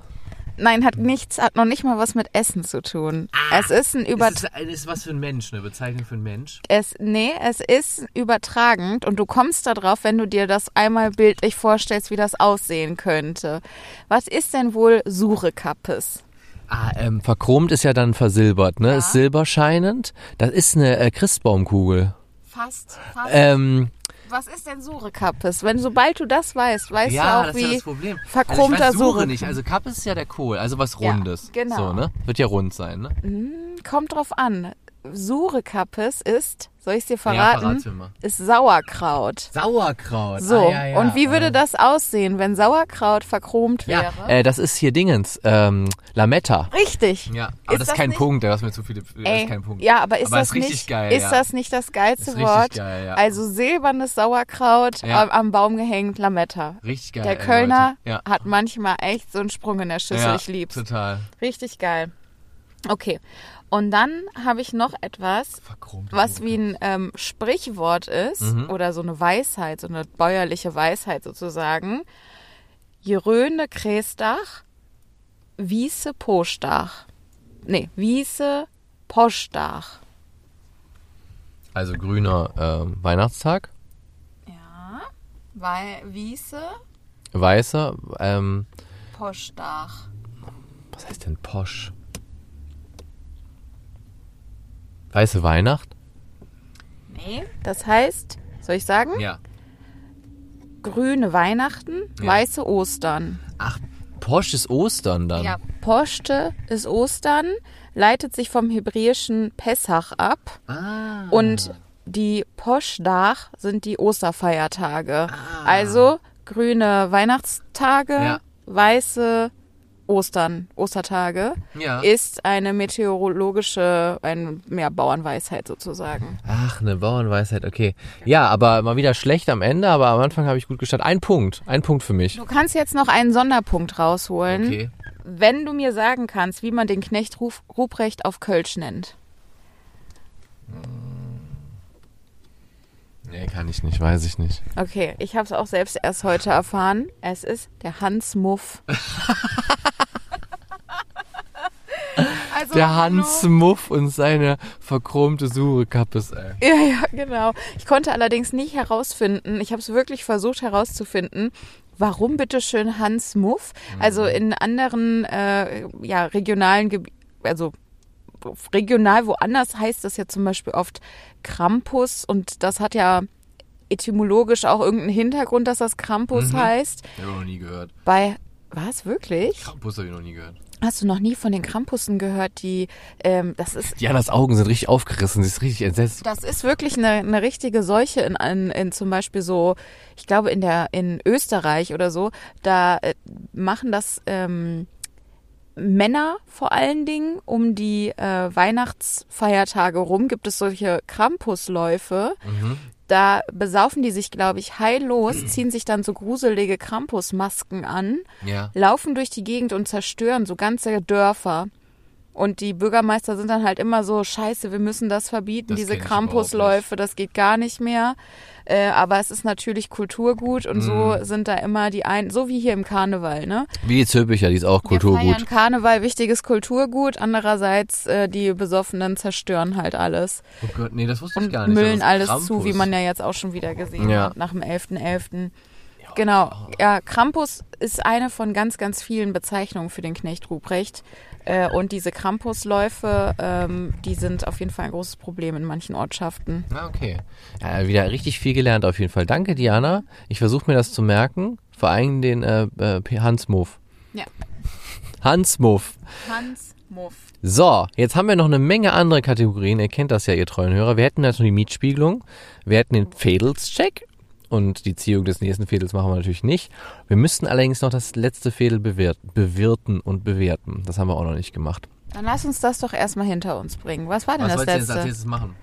Nein, hat nichts, hat noch nicht mal was mit Essen zu tun. es ist ein über, ist, ist was für ein Mensch, eine Bezeichnung für einen Mensch? es, nee, es ist übertragend und du kommst da drauf, wenn du dir das einmal bildlich vorstellst, wie das aussehen könnte. Was ist denn wohl Surekappes? Ah, ähm, verchromt ist ja dann versilbert, ne? Ja. Ist silberscheinend. Das ist eine äh, Christbaumkugel. Fast, fast. Ähm, Was ist denn Surekappes? Wenn sobald du das weißt, weißt ja, du auch das wie ist ja das Problem. verchromter also ich weiß, Suche Sure- nicht. Also Kappe ist ja der Kohl, also was Ja, Rundes. genau. So, ne? Wird ja rund sein, ne? kommt drauf an. Surekappes ist, soll ich dir Ja, verraten, mal. ist Sauerkraut. Sauerkraut. So, ah, ja, ja. und wie würde äh, das aussehen, wenn Sauerkraut verchromt wäre? Ja, äh, das ist hier Dingens, ähm, Lametta. Richtig. Ja, aber das ist kein nicht, Punkt, da hast mir zu viele, das Ey, ist kein Punkt. Ja, aber ist Aber das ist richtig nicht, geil, ist ja. das nicht das geilste Ist richtig Wort? geil, ja. Also silbernes Sauerkraut Ja. am, am Baum gehängt, Lametta. Richtig geil. Der ey, Kölner. Ja. hat manchmal echt so einen Sprung in der Schüssel. ja, ich lieb's. Total. Richtig geil. Okay. Und dann habe ich noch etwas, Verchromt. was wie ein ähm, Sprichwort ist Mhm. oder so eine Weisheit, so eine bäuerliche Weisheit sozusagen. Jeröne Kräsdach, Wiese Postach. Nee, Wiese Postach. Also grüner ähm, Weihnachtstag, Ja, weil Wiese weißer, ähm, Postach. was heißt denn Posch? Weiße Weihnacht? Nee, das heißt, soll ich sagen? Ja. Grüne Weihnachten, Ja. weiße Ostern. Ach, Posch ist Ostern dann. Ja, Poste ist Ostern, leitet sich vom hebräischen Pessach ab Ah. und die Poshdach sind die Osterfeiertage. Also grüne Weihnachtstage, Ja. weiße Ostern, Ostertage Ja. ist eine meteorologische, eine ja, Bauernweisheit sozusagen. Ach, eine Bauernweisheit, okay. Ja, aber mal wieder schlecht am Ende, aber am Anfang habe ich gut gestartet. Ein Punkt, ein Punkt für mich. Du kannst jetzt noch einen Sonderpunkt rausholen, Okay. wenn du mir sagen kannst, wie man den Knecht Ruprecht auf Kölsch nennt. Nee, kann ich nicht, weiß ich nicht. Okay, ich habe es auch selbst erst heute erfahren. Es ist der Hans Muff. also, Der Hans Muff und seine verchromte Surekappe. ey. Ja, ja, genau. Ich konnte allerdings nicht herausfinden, ich habe es wirklich versucht herauszufinden, warum bitteschön Hans Muff? Also in anderen äh, ja, regionalen Gebieten, also regional woanders heißt das ja zum Beispiel oft Krampus und das hat ja etymologisch auch irgendeinen Hintergrund, dass das Krampus heißt. Ich habe noch nie gehört. Bei was wirklich? Krampus habe ich noch nie gehört. Hast du noch nie von den Krampussen gehört, die ähm, das ist Dianas Augen sind richtig aufgerissen, sie ist richtig entsetzt. das ist wirklich eine, eine richtige Seuche in, in, in zum Beispiel so, ich glaube in der in Österreich oder so, da äh, machen das ähm, Männer vor allen Dingen um die äh, Weihnachtsfeiertage rum gibt es solche Krampusläufe. Da besaufen die sich, glaube ich, heillos, ziehen sich dann so gruselige Krampusmasken an Ja. laufen durch die Gegend und zerstören so ganze Dörfer. Und die Bürgermeister sind dann halt immer so, scheiße, wir müssen das verbieten, Das diese Krampusläufe, das geht gar nicht mehr. Äh, aber es ist natürlich Kulturgut und Mhm. so sind da immer die ein, so wie hier im Karneval, ne? Wie die Zülpicher, die ist auch Wir feiern Kulturgut. Karneval, wichtiges Kulturgut, andererseits äh, die Besoffenen zerstören halt alles Oh Gott, nee, das wusste ich und gar nicht. müllen Das ist alles Krampus. zu, wie man ja jetzt auch schon wieder gesehen Ja. hat, nach dem 11.11. Genau, ja, Krampus ist eine von ganz, ganz vielen Bezeichnungen für den Knecht Ruprecht. Äh, und diese Krampusläufe, ähm, die sind auf jeden Fall ein großes Problem in manchen Ortschaften. Ah, okay. Ja, wieder richtig viel gelernt auf jeden Fall. Danke, Diana. Ich versuche mir das zu merken. Vor allem den äh, äh, Hans Muff. Ja. Hans Muff. Hans Muff. So, jetzt haben wir noch eine Menge andere Kategorien. Ihr kennt das ja, ihr treuen Hörer. Wir hätten natürlich die Mietspiegelung. Wir hätten den Fädelscheck. Und die Ziehung des nächsten Fädels machen wir natürlich nicht. Wir müssten allerdings noch das letzte Fädel bewirten und bewerten. Das haben wir auch noch nicht gemacht. Dann lass uns das doch erstmal hinter uns bringen. Was war denn Was das wolltest du als letzte? nächstes machen?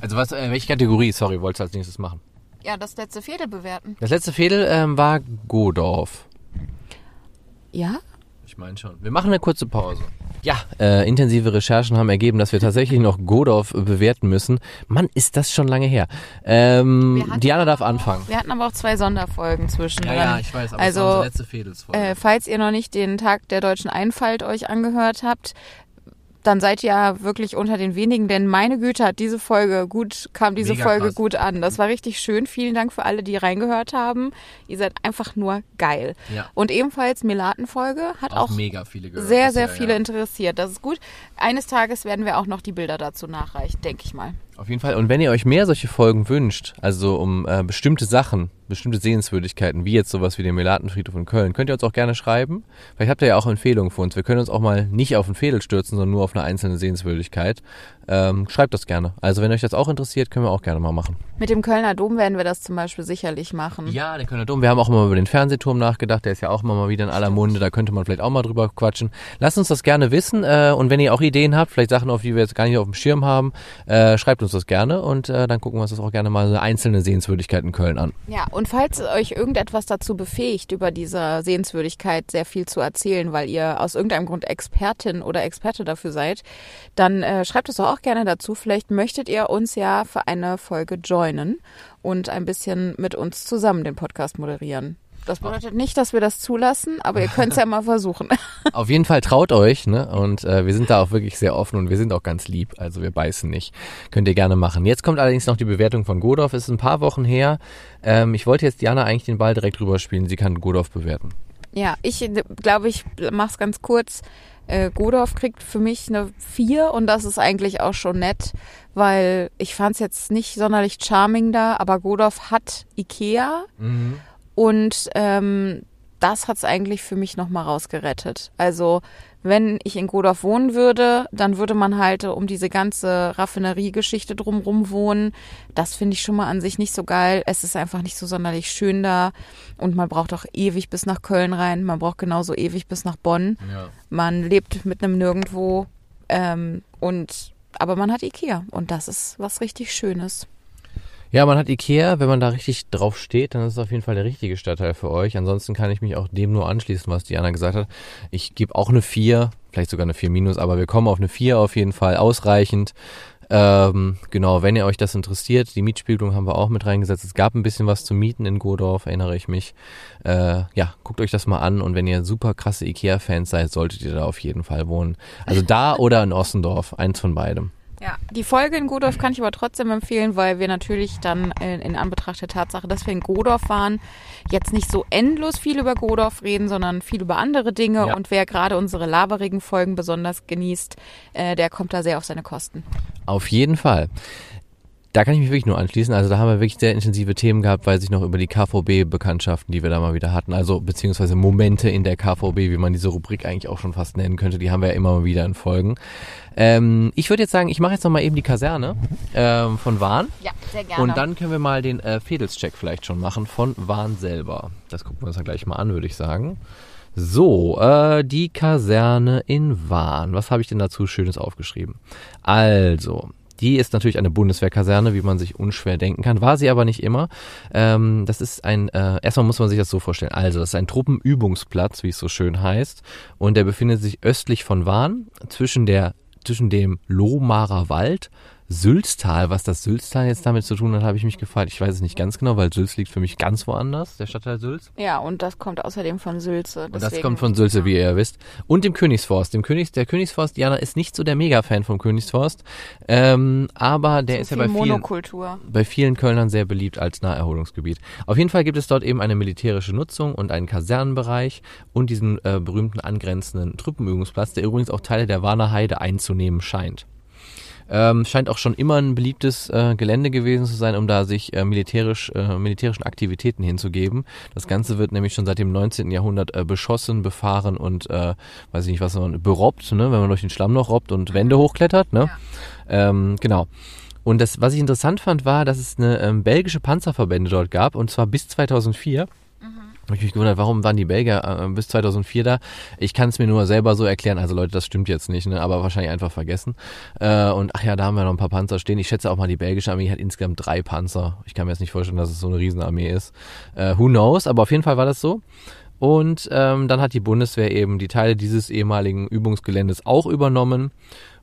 Also was, äh, welche Kategorie, sorry, wolltest du als nächstes machen? Ja, das letzte Fädel bewerten. Das letzte Fädel ähm, war Godorf. Ja? Ich meine schon. Wir machen eine kurze Pause. Ja, äh, intensive Recherchen haben ergeben, dass wir tatsächlich noch Godorf bewerten müssen. Mann, ist das schon lange her. Ähm, Diana darf anfangen. Wir hatten aber auch zwei Sonderfolgen zwischen. weiß, also, letzte Fädelsfolge. Äh, falls ihr noch nicht den Tag der deutschen Einfalt euch angehört habt, dann seid ihr ja wirklich unter den wenigen, denn meine Güte hat diese Folge gut, kam diese Mega Folge krass. gut an. Das war richtig schön. Vielen Dank für alle, die reingehört haben. Ihr seid einfach nur geil. Ja. Und ebenfalls Melaten-Folge hat auch, mega viele gehört. sehr, sehr viele ja. interessiert. Das ist gut. Eines Tages werden wir auch noch die Bilder dazu nachreichen, denke ich mal. Auf jeden Fall. Und wenn ihr euch mehr solche Folgen wünscht, also um äh, bestimmte Sachen, bestimmte Sehenswürdigkeiten, wie jetzt sowas wie den Melatenfriedhof in Köln, könnt ihr uns auch gerne schreiben. Vielleicht habt ihr ja auch Empfehlungen für uns. Wir können uns auch mal nicht auf den Fädel stürzen, sondern nur auf eine einzelne Sehenswürdigkeit. Ähm, schreibt das gerne. Also wenn euch das auch interessiert, können wir auch gerne mal machen. Mit dem Kölner Dom werden wir das zum Beispiel sicherlich machen. Ja, der Kölner Dom. Wir haben auch immer über den Fernsehturm nachgedacht. Der ist ja auch immer mal wieder in aller Munde. Da könnte man vielleicht auch mal drüber quatschen. Lasst uns das gerne wissen. Äh, und wenn ihr auch Ideen habt, vielleicht Sachen, auf die wir jetzt gar nicht auf dem Schirm haben, äh, schreibt uns das gerne. Und äh, dann gucken wir uns das auch gerne mal so einzelne Sehenswürdigkeiten in Köln an. Ja, und falls euch irgendetwas dazu befähigt, über diese Sehenswürdigkeit sehr viel zu erzählen, weil ihr aus irgendeinem Grund Expertin oder Experte dafür seid, dann äh, schreibt es doch auch gerne dazu. Vielleicht möchtet ihr uns ja für eine Folge joinen und ein bisschen mit uns zusammen den Podcast moderieren. Das bedeutet nicht, dass wir das zulassen, aber ihr könnt es ja mal versuchen. Auf jeden Fall traut euch, ne? Und äh, wir sind da auch wirklich sehr offen und wir sind auch ganz lieb. Also wir beißen nicht. Könnt ihr gerne machen. Jetzt kommt allerdings noch die Bewertung von Godorf. Ist ein paar Wochen her. Ähm, ich wollte jetzt Diana eigentlich den Ball direkt rüberspielen. Sie kann Godorf bewerten. Ja, ich glaube, ich mach's ganz kurz. Äh, Godorf kriegt für mich eine 4 und das ist eigentlich auch schon nett, weil ich fand's jetzt nicht sonderlich charming da, aber Godorf hat Ikea und ähm, das hat's eigentlich für mich nochmal rausgerettet. Also wenn ich in Godorf wohnen würde, dann würde man halt um diese ganze Raffineriegeschichte drumrum wohnen. Das finde ich schon mal an sich nicht so geil. Es ist einfach nicht so sonderlich schön da und man braucht auch ewig bis nach Köln rein. Man braucht genauso ewig bis nach Bonn. Ja. Man lebt mit einem Nirgendwo ähm, und aber man hat Ikea und das ist was richtig Schönes. Ja, man hat Ikea, wenn man da richtig drauf steht, dann ist es auf jeden Fall der richtige Stadtteil für euch. Ansonsten kann ich mich auch dem nur anschließen, was Diana gesagt hat. Ich gebe auch eine 4, vielleicht sogar eine 4 minus, aber wir kommen auf eine 4 auf jeden Fall, ausreichend. Ähm, genau, wenn ihr euch das interessiert, die Mietspiegelung haben wir auch mit reingesetzt. Es gab ein bisschen was zu mieten in Godorf, erinnere ich mich. Äh, ja, guckt euch das mal an und wenn ihr super krasse Ikea-Fans seid, solltet ihr da auf jeden Fall wohnen. Also da oder in Ossendorf, eins von beidem. Ja. Die Folge in Godorf kann ich aber trotzdem empfehlen, weil wir natürlich dann in, in Anbetracht der Tatsache, dass wir in Godorf waren, jetzt nicht so endlos viel über Godorf reden, sondern viel über andere Dinge. Ja. Und wer gerade unsere laberigen Folgen besonders genießt, äh, der kommt da sehr auf seine Kosten. Auf jeden Fall. Da kann ich mich wirklich nur anschließen. Also da haben wir wirklich sehr intensive Themen gehabt, weil sich noch über die KVB-Bekanntschaften, die wir da mal wieder hatten, also beziehungsweise Momente in der KVB, wie man diese Rubrik eigentlich auch schon fast nennen könnte, die haben wir ja immer mal wieder in Folgen. Ähm, ich würde jetzt sagen, ich mache jetzt noch mal eben die Kaserne ähm, von Wahn. Ja, sehr gerne. Und dann können wir mal den äh, Fedelscheck vielleicht schon machen von Wahn selber. Das gucken wir uns dann gleich mal an, würde ich sagen. So, äh, die Kaserne in Wahn. Was habe ich denn dazu Schönes aufgeschrieben? Also, die ist natürlich eine Bundeswehrkaserne, wie man sich unschwer denken kann. War sie aber nicht immer. Ähm, das ist ein, äh, erstmal muss man sich das so vorstellen. Also, das ist ein Truppenübungsplatz, wie es so schön heißt. Und der befindet sich östlich von Wahn, zwischen der, zwischen dem Lohmarer Wald, Sülztal, was das Sülztal jetzt damit zu tun hat, habe ich mich gefragt. Ich weiß es nicht ganz genau, weil Sülz liegt für mich ganz woanders, der Stadtteil Sülz. ja, und das kommt außerdem von Sülze. Und das kommt von Sülze, wie ihr ja wisst. Und dem Königsforst. Dem Königs, der Königsforst, Jana ist nicht so der Mega-Fan vom Königsforst. Ähm, aber der ist ja bei vielen, Monokultur. bei vielen Kölnern sehr beliebt als Naherholungsgebiet. Auf jeden Fall gibt es dort eben eine militärische Nutzung und einen Kasernenbereich und diesen äh, berühmten angrenzenden Truppenübungsplatz, der übrigens auch Teile der Warner Heide einzunehmen scheint. Ähm, scheint auch schon immer ein beliebtes äh, Gelände gewesen zu sein, um da sich äh, militärisch, äh, militärischen Aktivitäten hinzugeben. Das Ganze wird nämlich schon seit dem 19. Jahrhundert äh, beschossen, befahren und, äh, weiß ich nicht, was man, berobbt, ne? wenn man durch den Schlamm noch robbt und Wände hochklettert. Ne? Ähm, genau. Und das, was ich interessant fand, war, dass es eine ähm, belgische Panzerverbände dort gab, und zwar bis 2004. Habe ich mich gewundert, warum waren die Belgier äh, bis 2004 da? Ich kann es mir nur selber so erklären. Also Leute, das stimmt jetzt nicht, ne? aber wahrscheinlich einfach vergessen. Äh, und ach ja, da haben wir noch ein paar Panzer stehen. Ich schätze auch mal, die belgische Armee hat insgesamt drei Panzer. Ich kann mir jetzt nicht vorstellen, dass es so eine Riesenarmee ist. Äh, who knows? Aber auf jeden Fall war das so. Und ähm, dann hat die Bundeswehr eben die Teile dieses ehemaligen Übungsgeländes auch übernommen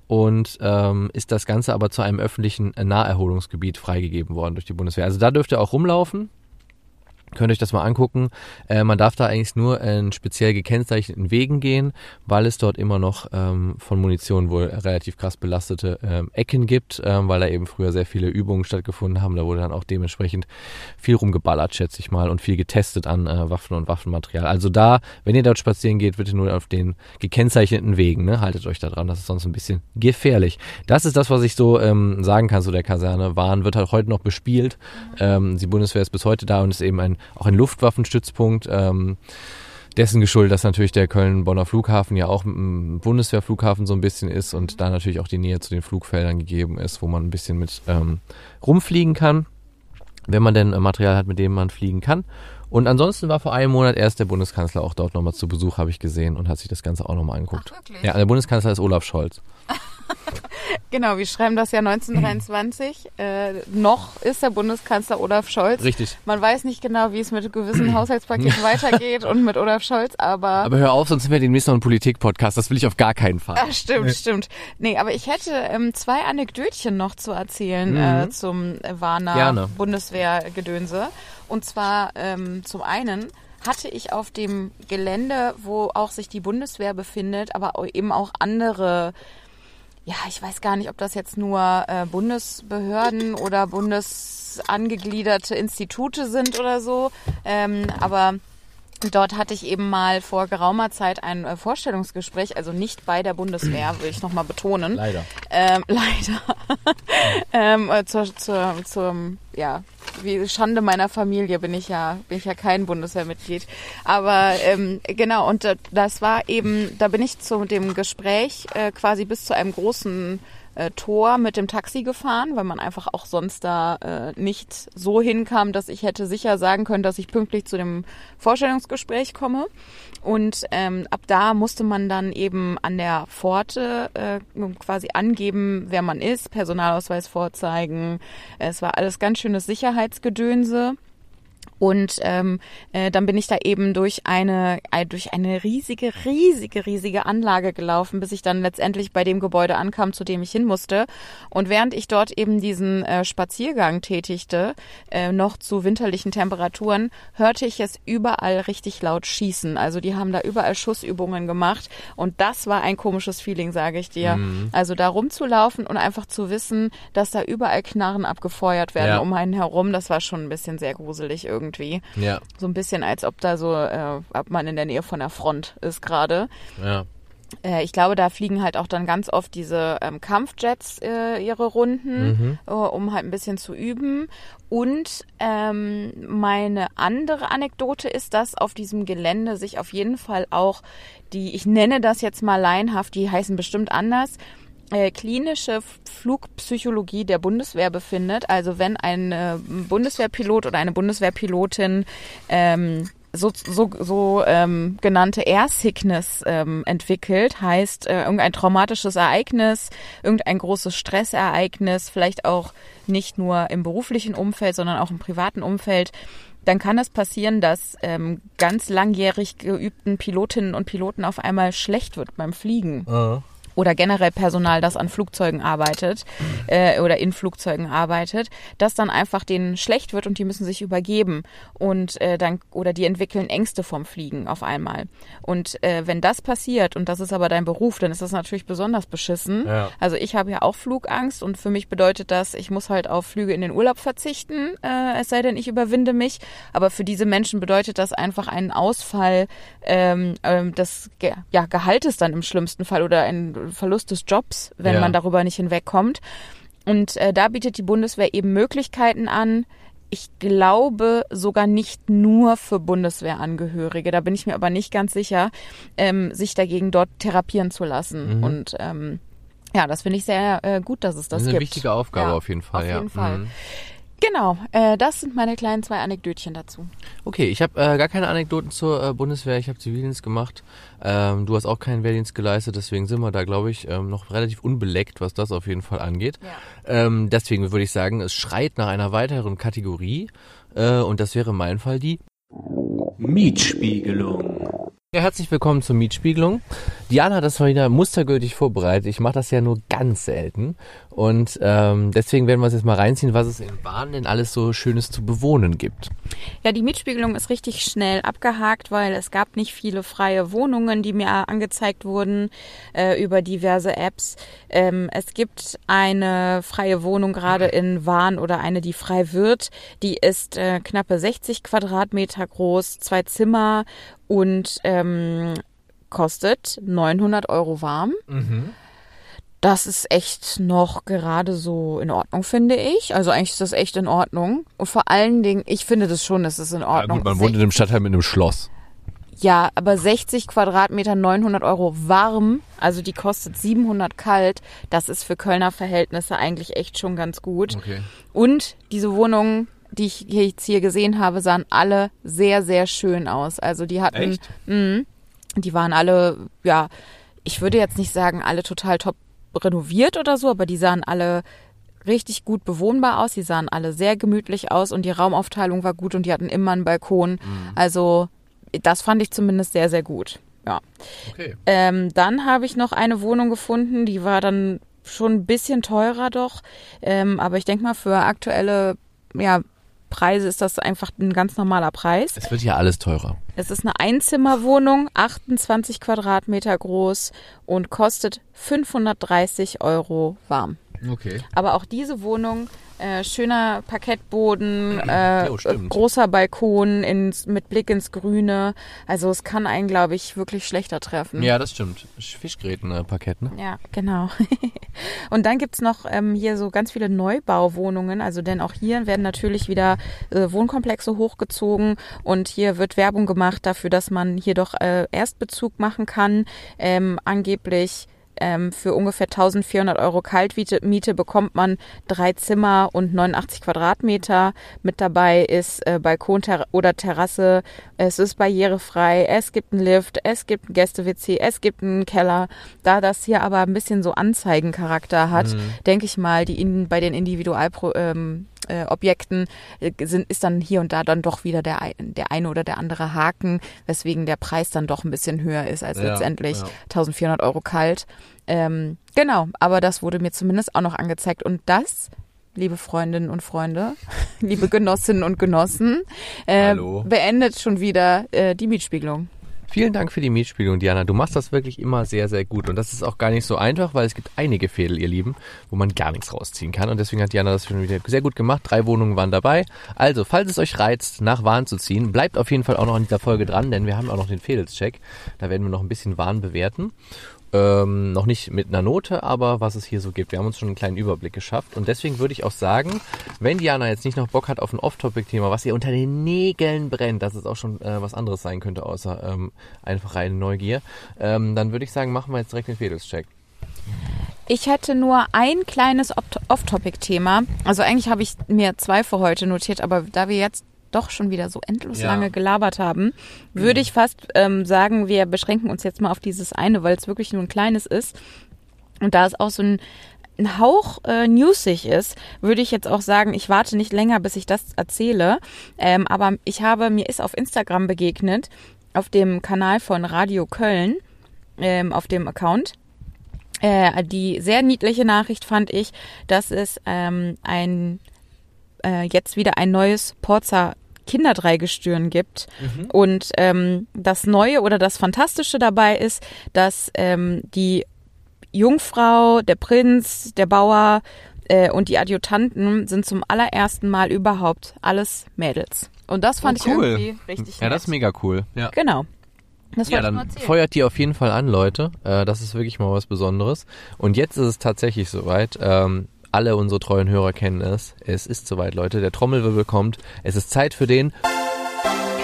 und ähm, ist das Ganze aber zu einem öffentlichen Naherholungsgebiet freigegeben worden durch die Bundeswehr. Also da dürft ihr auch rumlaufen. Könnt euch das mal angucken. Äh, man darf da eigentlich nur in speziell gekennzeichneten Wegen gehen, weil es dort immer noch ähm, von Munition wohl relativ krass belastete ähm, Ecken gibt, ähm, weil da eben früher sehr viele Übungen stattgefunden haben. Da wurde dann auch dementsprechend viel rumgeballert, schätze ich mal, und viel getestet an äh, Waffen und Waffenmaterial. Also da, wenn ihr dort spazieren geht, bitte nur auf den gekennzeichneten Wegen. Ne? Haltet euch da dran, das ist sonst ein bisschen gefährlich. Das ist das, was ich so ähm, sagen kann zu der Kaserne. Waren wird halt heute noch bespielt. Ähm, die Bundeswehr ist bis heute da und ist eben ein auch ein Luftwaffenstützpunkt. Ähm, dessen geschuldet, dass natürlich der Köln-Bonner Flughafen ja auch ein Bundeswehrflughafen so ein bisschen ist und da natürlich auch die Nähe zu den Flugfeldern gegeben ist, wo man ein bisschen mit ähm, rumfliegen kann, wenn man denn äh, Material hat, mit dem man fliegen kann. Und ansonsten war vor einem Monat erst der Bundeskanzler auch dort nochmal zu Besuch, habe ich gesehen, und hat sich das Ganze auch nochmal angeguckt. Ach, wirklich? ja, der Bundeskanzler ist Olaf Scholz. Genau, wir schreiben das Jahr 1923. Äh, noch ist der Bundeskanzler Olaf Scholz. Richtig. Man weiß nicht genau, wie es mit gewissen Haushaltspaketen weitergeht und mit Olaf Scholz, aber. Aber hör auf, sonst sind wir demnächst noch ein Politik-Podcast. Das will ich auf gar keinen Fall. Ah, stimmt, stimmt. Nee, aber ich hätte ähm, zwei Anekdötchen noch zu erzählen Mhm. äh, zum Warner Gerne. Bundeswehrgedönse. Und zwar ähm, zum einen hatte ich auf dem Gelände, wo auch sich die Bundeswehr befindet, aber eben auch andere, ja, ich weiß gar nicht, ob das jetzt nur äh, Bundesbehörden oder bundesangegliederte Institute sind oder so, ähm, aber Dort hatte ich eben mal vor geraumer Zeit ein äh, Vorstellungsgespräch, also nicht bei der Bundeswehr, will ich nochmal betonen. Leider. Ähm, leider. ähm, äh, zur, zur, zum, ja, wie Schande meiner Familie bin ich ja, bin ich ja kein Bundeswehrmitglied. Aber ähm, genau, und äh, das war eben, da bin ich zu dem Gespräch äh, quasi bis zu einem großen äh, Tor mit dem Taxi gefahren, weil man einfach auch sonst da äh, nicht so hinkam, dass ich hätte sicher sagen können, dass ich pünktlich zu dem Vorstellungsgespräch komme. Und ähm, ab da musste man dann eben an der Pforte äh, quasi angeben, wer man ist, Personalausweis vorzeigen. Es war alles ganz schönes Sicherheitsgedönse. Und ähm, äh, dann bin ich da eben durch eine äh, durch eine riesige, riesige, riesige Anlage gelaufen, bis ich dann letztendlich bei dem Gebäude ankam, zu dem ich hin musste. Und während ich dort eben diesen äh, Spaziergang tätigte, äh, noch zu winterlichen Temperaturen, hörte ich es überall richtig laut schießen. Also die haben da überall Schussübungen gemacht. Und das war ein komisches Feeling, sage ich dir. Also da rumzulaufen und einfach zu wissen, dass da überall Knarren abgefeuert werden Ja. um einen herum, das war schon ein bisschen sehr gruselig irgendwie. Ja, So ein bisschen, als ob da so, äh, ob man in der Nähe von der Front ist gerade. ja. Äh, ich glaube, da fliegen halt auch dann ganz oft diese ähm, Kampfjets äh, ihre Runden, äh, um halt ein bisschen zu üben. Und ähm, meine andere Anekdote ist, dass auf diesem Gelände sich auf jeden Fall auch die, ich nenne das jetzt mal laienhaft, die heißen bestimmt anders, äh, klinische Flugpsychologie der Bundeswehr befindet. Also wenn ein äh, Bundeswehrpilot oder eine Bundeswehrpilotin ähm, so, so, so ähm, genannte Air Sickness ähm, entwickelt, heißt äh, irgendein traumatisches Ereignis, irgendein großes Stressereignis, vielleicht auch nicht nur im beruflichen Umfeld, sondern auch im privaten Umfeld, dann kann es passieren, dass ähm, ganz langjährig geübten Pilotinnen und Piloten auf einmal schlecht wird beim Fliegen oder generell Personal, das an Flugzeugen arbeitet äh, oder in Flugzeugen arbeitet, dass dann einfach denen schlecht wird und die müssen sich übergeben und äh, dann oder die entwickeln Ängste vom Fliegen auf einmal. Und äh, wenn das passiert und das ist aber dein Beruf, dann ist das natürlich besonders beschissen. Ja. Also ich habe ja auch Flugangst und für mich bedeutet das, ich muss halt auf Flüge in den Urlaub verzichten, äh, es sei denn, ich überwinde mich. Aber für diese Menschen bedeutet das einfach einen Ausfall ähm, ähm, des Ge ja, Gehaltes dann im schlimmsten Fall oder einen Verlust des Jobs, wenn Ja. man darüber nicht hinwegkommt. Und äh, da bietet die Bundeswehr eben Möglichkeiten an. Ich glaube sogar nicht nur für Bundeswehrangehörige, da bin ich mir aber nicht ganz sicher, ähm, sich dagegen dort therapieren zu lassen. Mhm. Und ähm, ja, das finde ich sehr äh, gut, dass es das, Das ist eine gibt. wichtige Aufgabe Ja, auf jeden Fall. Auf ja. jeden Fall. Mhm. Genau, äh, das sind meine kleinen zwei Anekdötchen dazu. Okay, ich habe äh, gar keine Anekdoten zur äh, Bundeswehr. Ich habe Zivildienst gemacht. Ähm, du hast auch keinen Wehrdienst geleistet, deswegen sind wir da, glaube ich, ähm, noch relativ unbeleckt, was das auf jeden Fall angeht. Ähm, deswegen würde ich sagen, es schreit nach einer weiteren Kategorie. Äh, und das wäre in meinem Fall die Mietspiegelung. Ja, herzlich willkommen zur Mietspiegelung. Diana hat das mal wieder mustergültig vorbereitet. Ich mache das ja nur ganz selten. Und ähm, deswegen werden wir uns jetzt mal reinziehen, was es in Bahn denn alles so Schönes zu bewohnen gibt. Ja, die Mietspiegelung ist richtig schnell abgehakt, weil es gab nicht viele freie Wohnungen, die mir angezeigt wurden äh, über diverse Apps. Ähm, es gibt eine freie Wohnung gerade in Wahn oder eine, die frei wird. Die ist äh, knappe 60 Quadratmeter groß, zwei Zimmer und ähm, kostet 900 Euro warm. Das ist echt noch gerade so in Ordnung, finde ich. Also eigentlich ist das echt in Ordnung. Und vor allen Dingen, ich finde das schon, dass es in Ja, Ordnung gut, man ist. wohnt in einem Stadtteil mit einem Schloss. Ja, aber 60 Quadratmeter, 900 Euro warm, also die kostet 700 kalt. Das ist für Kölner Verhältnisse eigentlich echt schon ganz gut. Okay. Und diese Wohnungen, die ich hier- jetzt hier gesehen habe, sahen alle sehr, sehr schön aus. Also die hatten, Echt? Mhm. die waren alle, ja, ich würde jetzt nicht sagen, alle total top renoviert oder so, aber die sahen alle richtig gut bewohnbar aus. Die sahen alle sehr gemütlich aus und die Raumaufteilung war gut und die hatten immer einen Balkon. Also das fand ich zumindest sehr, sehr gut. Ja. Okay. Ähm, dann habe ich noch eine Wohnung gefunden, die war dann schon ein bisschen teurer doch. Ähm, aber ich denke mal, für aktuelle ja, Preise ist das einfach ein ganz normaler Preis. Es wird ja alles teurer. Es ist eine Einzimmerwohnung, 28 Quadratmeter groß und kostet 530 Euro warm. Okay. Aber auch diese Wohnung, äh, schöner Parkettboden, äh, Jo, großer Balkon ins, mit Blick ins Grüne. Also es kann einen, glaube ich, wirklich schlechter treffen. Ja, das stimmt. Fischgräten-Parkett, ne? Ja, genau. und dann gibt's noch ähm, hier so ganz viele Neubauwohnungen. Also denn auch hier werden natürlich wieder äh, Wohnkomplexe hochgezogen und hier wird Werbung gemacht dafür, dass man hier doch äh, Erstbezug machen kann. Ähm, angeblich ähm, für ungefähr 1400 Euro Kaltmiete Miete bekommt man drei Zimmer und 89 Quadratmeter. Mit dabei ist äh, Balkon oder Terrasse. Es ist barrierefrei. Es gibt einen Lift. Es gibt ein Gäste-WC. Es gibt einen Keller. Da das hier aber ein bisschen so Anzeigencharakter hat, denke ich mal, die in, bei den Individualpro ähm, äh, Objekten äh, sind, ist dann hier und da dann doch wieder der, der eine oder der andere Haken, weswegen der Preis dann doch ein bisschen höher ist als Ja, letztendlich ja. 1400 Euro kalt. Ähm, genau, aber das wurde mir zumindest auch noch angezeigt. Und das, liebe Freundinnen und Freunde, liebe Genossinnen und Genossen, äh, beendet schon wieder äh, die Mietspiegelung. Vielen Dank für die Mietspiegelung, Diana. Du machst das wirklich immer sehr, sehr gut. Und das ist auch gar nicht so einfach, weil es gibt einige Fädel, ihr Lieben, wo man gar nichts rausziehen kann. Und deswegen hat Diana das schon wieder sehr gut gemacht. Drei Wohnungen waren dabei. Also, falls es euch reizt, nach Wahn zu ziehen, bleibt auf jeden Fall auch noch in dieser Folge dran, denn wir haben auch noch den Fädelscheck. Da werden wir noch ein bisschen Wahn bewerten. Ähm, noch nicht mit einer Note, aber was es hier so gibt. Wir haben uns schon einen kleinen Überblick geschafft. Und deswegen würde ich auch sagen, wenn Diana jetzt nicht noch Bock hat auf ein Off-Topic-Thema, was ihr unter den Nägeln brennt, dass es auch schon äh, was anderes sein könnte, außer ähm, einfach reine Neugier, ähm, dann würde ich sagen, machen wir jetzt direkt den Fädelscheck. Ich hätte nur ein kleines Off-Topic-Thema. Also eigentlich habe ich mir zwei für heute notiert, aber da wir jetzt doch schon wieder so endlos Ja. lange gelabert haben, würde ich fast ähm, sagen, wir beschränken uns jetzt mal auf dieses eine, weil es wirklich nur ein kleines ist. Und da es auch so ein, ein Hauch äh, newsig ist, würde ich jetzt auch sagen, ich warte nicht länger, bis ich das erzähle. Ähm, aber ich habe, mir ist auf Instagram begegnet, auf dem Kanal von Radio Köln, ähm, auf dem Account, äh, die sehr niedliche Nachricht fand ich, dass es ähm, ein äh, jetzt wieder ein neues Porzer Kinderdreigestirn gibt. Und ähm, das Neue oder das Fantastische dabei ist, dass ähm, die Jungfrau, der Prinz, der Bauer äh, und die Adjutanten sind zum allerersten Mal überhaupt alles Mädels. Und das fand Oh, cool. ich irgendwie richtig Ja, das ist mega cool. Ja. Genau. Das Ja, dann feuert die auf jeden Fall an, Leute. Äh, das ist wirklich mal was Besonderes. Und jetzt ist es tatsächlich soweit. Ähm, alle unsere treuen Hörer kennen es. Es ist soweit, Leute. Der Trommelwirbel kommt. Es ist Zeit für den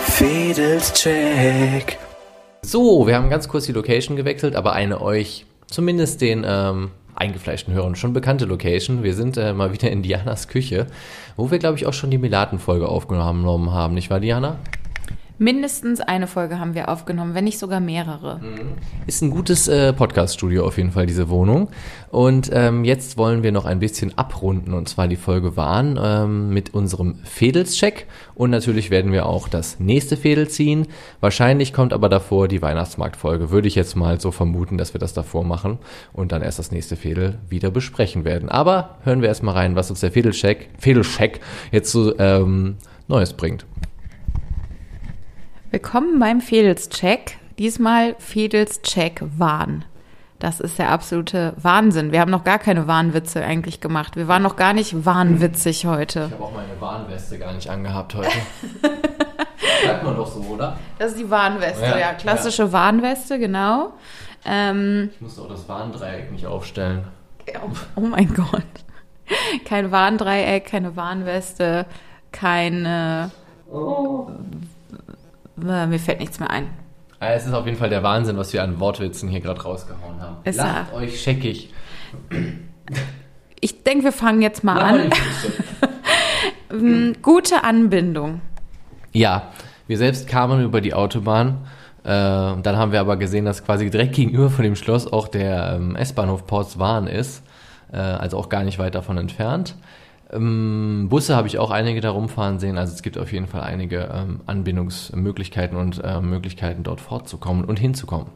Fädelscheck. So, wir haben ganz kurz die Location gewechselt, aber eine euch, zumindest den ähm, eingefleischten Hörern, schon bekannte Location. Wir sind äh, mal wieder in Dianas Küche, wo wir, glaube ich, auch schon die Melaten-Folge aufgenommen haben, nicht wahr, Diana? Mindestens eine Folge haben wir aufgenommen, wenn nicht sogar mehrere. Ist ein gutes äh, Podcast-Studio auf jeden Fall, diese Wohnung. Und ähm, jetzt wollen wir noch ein bisschen abrunden, und zwar die Folge Wahn ähm, mit unserem Fädelscheck. Und natürlich werden wir auch das nächste Fädel ziehen. Wahrscheinlich kommt aber davor die Weihnachtsmarktfolge. Würde ich jetzt mal so vermuten, dass wir das davor machen und dann erst das nächste Fädel wieder besprechen werden. Aber hören wir erstmal rein, was uns der Fädelscheck, Fädelscheck jetzt so ähm, Neues bringt. Willkommen beim Fedelscheck. Diesmal Fedelscheck Wahn. Das ist der absolute Wahnsinn. Wir haben noch gar keine Wahnwitze eigentlich gemacht. Wir waren noch gar nicht wahnwitzig heute. Ich habe auch meine Warnweste gar nicht angehabt heute. Sagt man doch so, oder? Das ist die Warnweste, Ja, ja. Klassische Warnweste, genau. Ähm, Ich musste auch das Warndreieck nicht aufstellen. oh, oh mein Gott. Kein Warndreieck, keine Warnweste, keine. Äh, Mir fällt nichts mehr ein. Ah, Es ist auf jeden Fall der Wahnsinn, was wir an Wortwitzen hier gerade rausgehauen haben. Ist Lacht ja- euch scheckig. Ich denke, wir fangen jetzt mal Mach an. Ähm, Gute Anbindung. Ja, wir selbst kamen über die Autobahn. Äh, dann haben wir aber gesehen, dass quasi direkt gegenüber von dem Schloss auch der ähm, S-Bahnhof Portswahn ist. Äh, also auch gar nicht weit davon entfernt. Ähm, Busse habe ich auch einige da rumfahren sehen. Also es gibt auf jeden Fall einige ähm, Anbindungsmöglichkeiten und äh, Möglichkeiten dort fortzukommen und hinzukommen.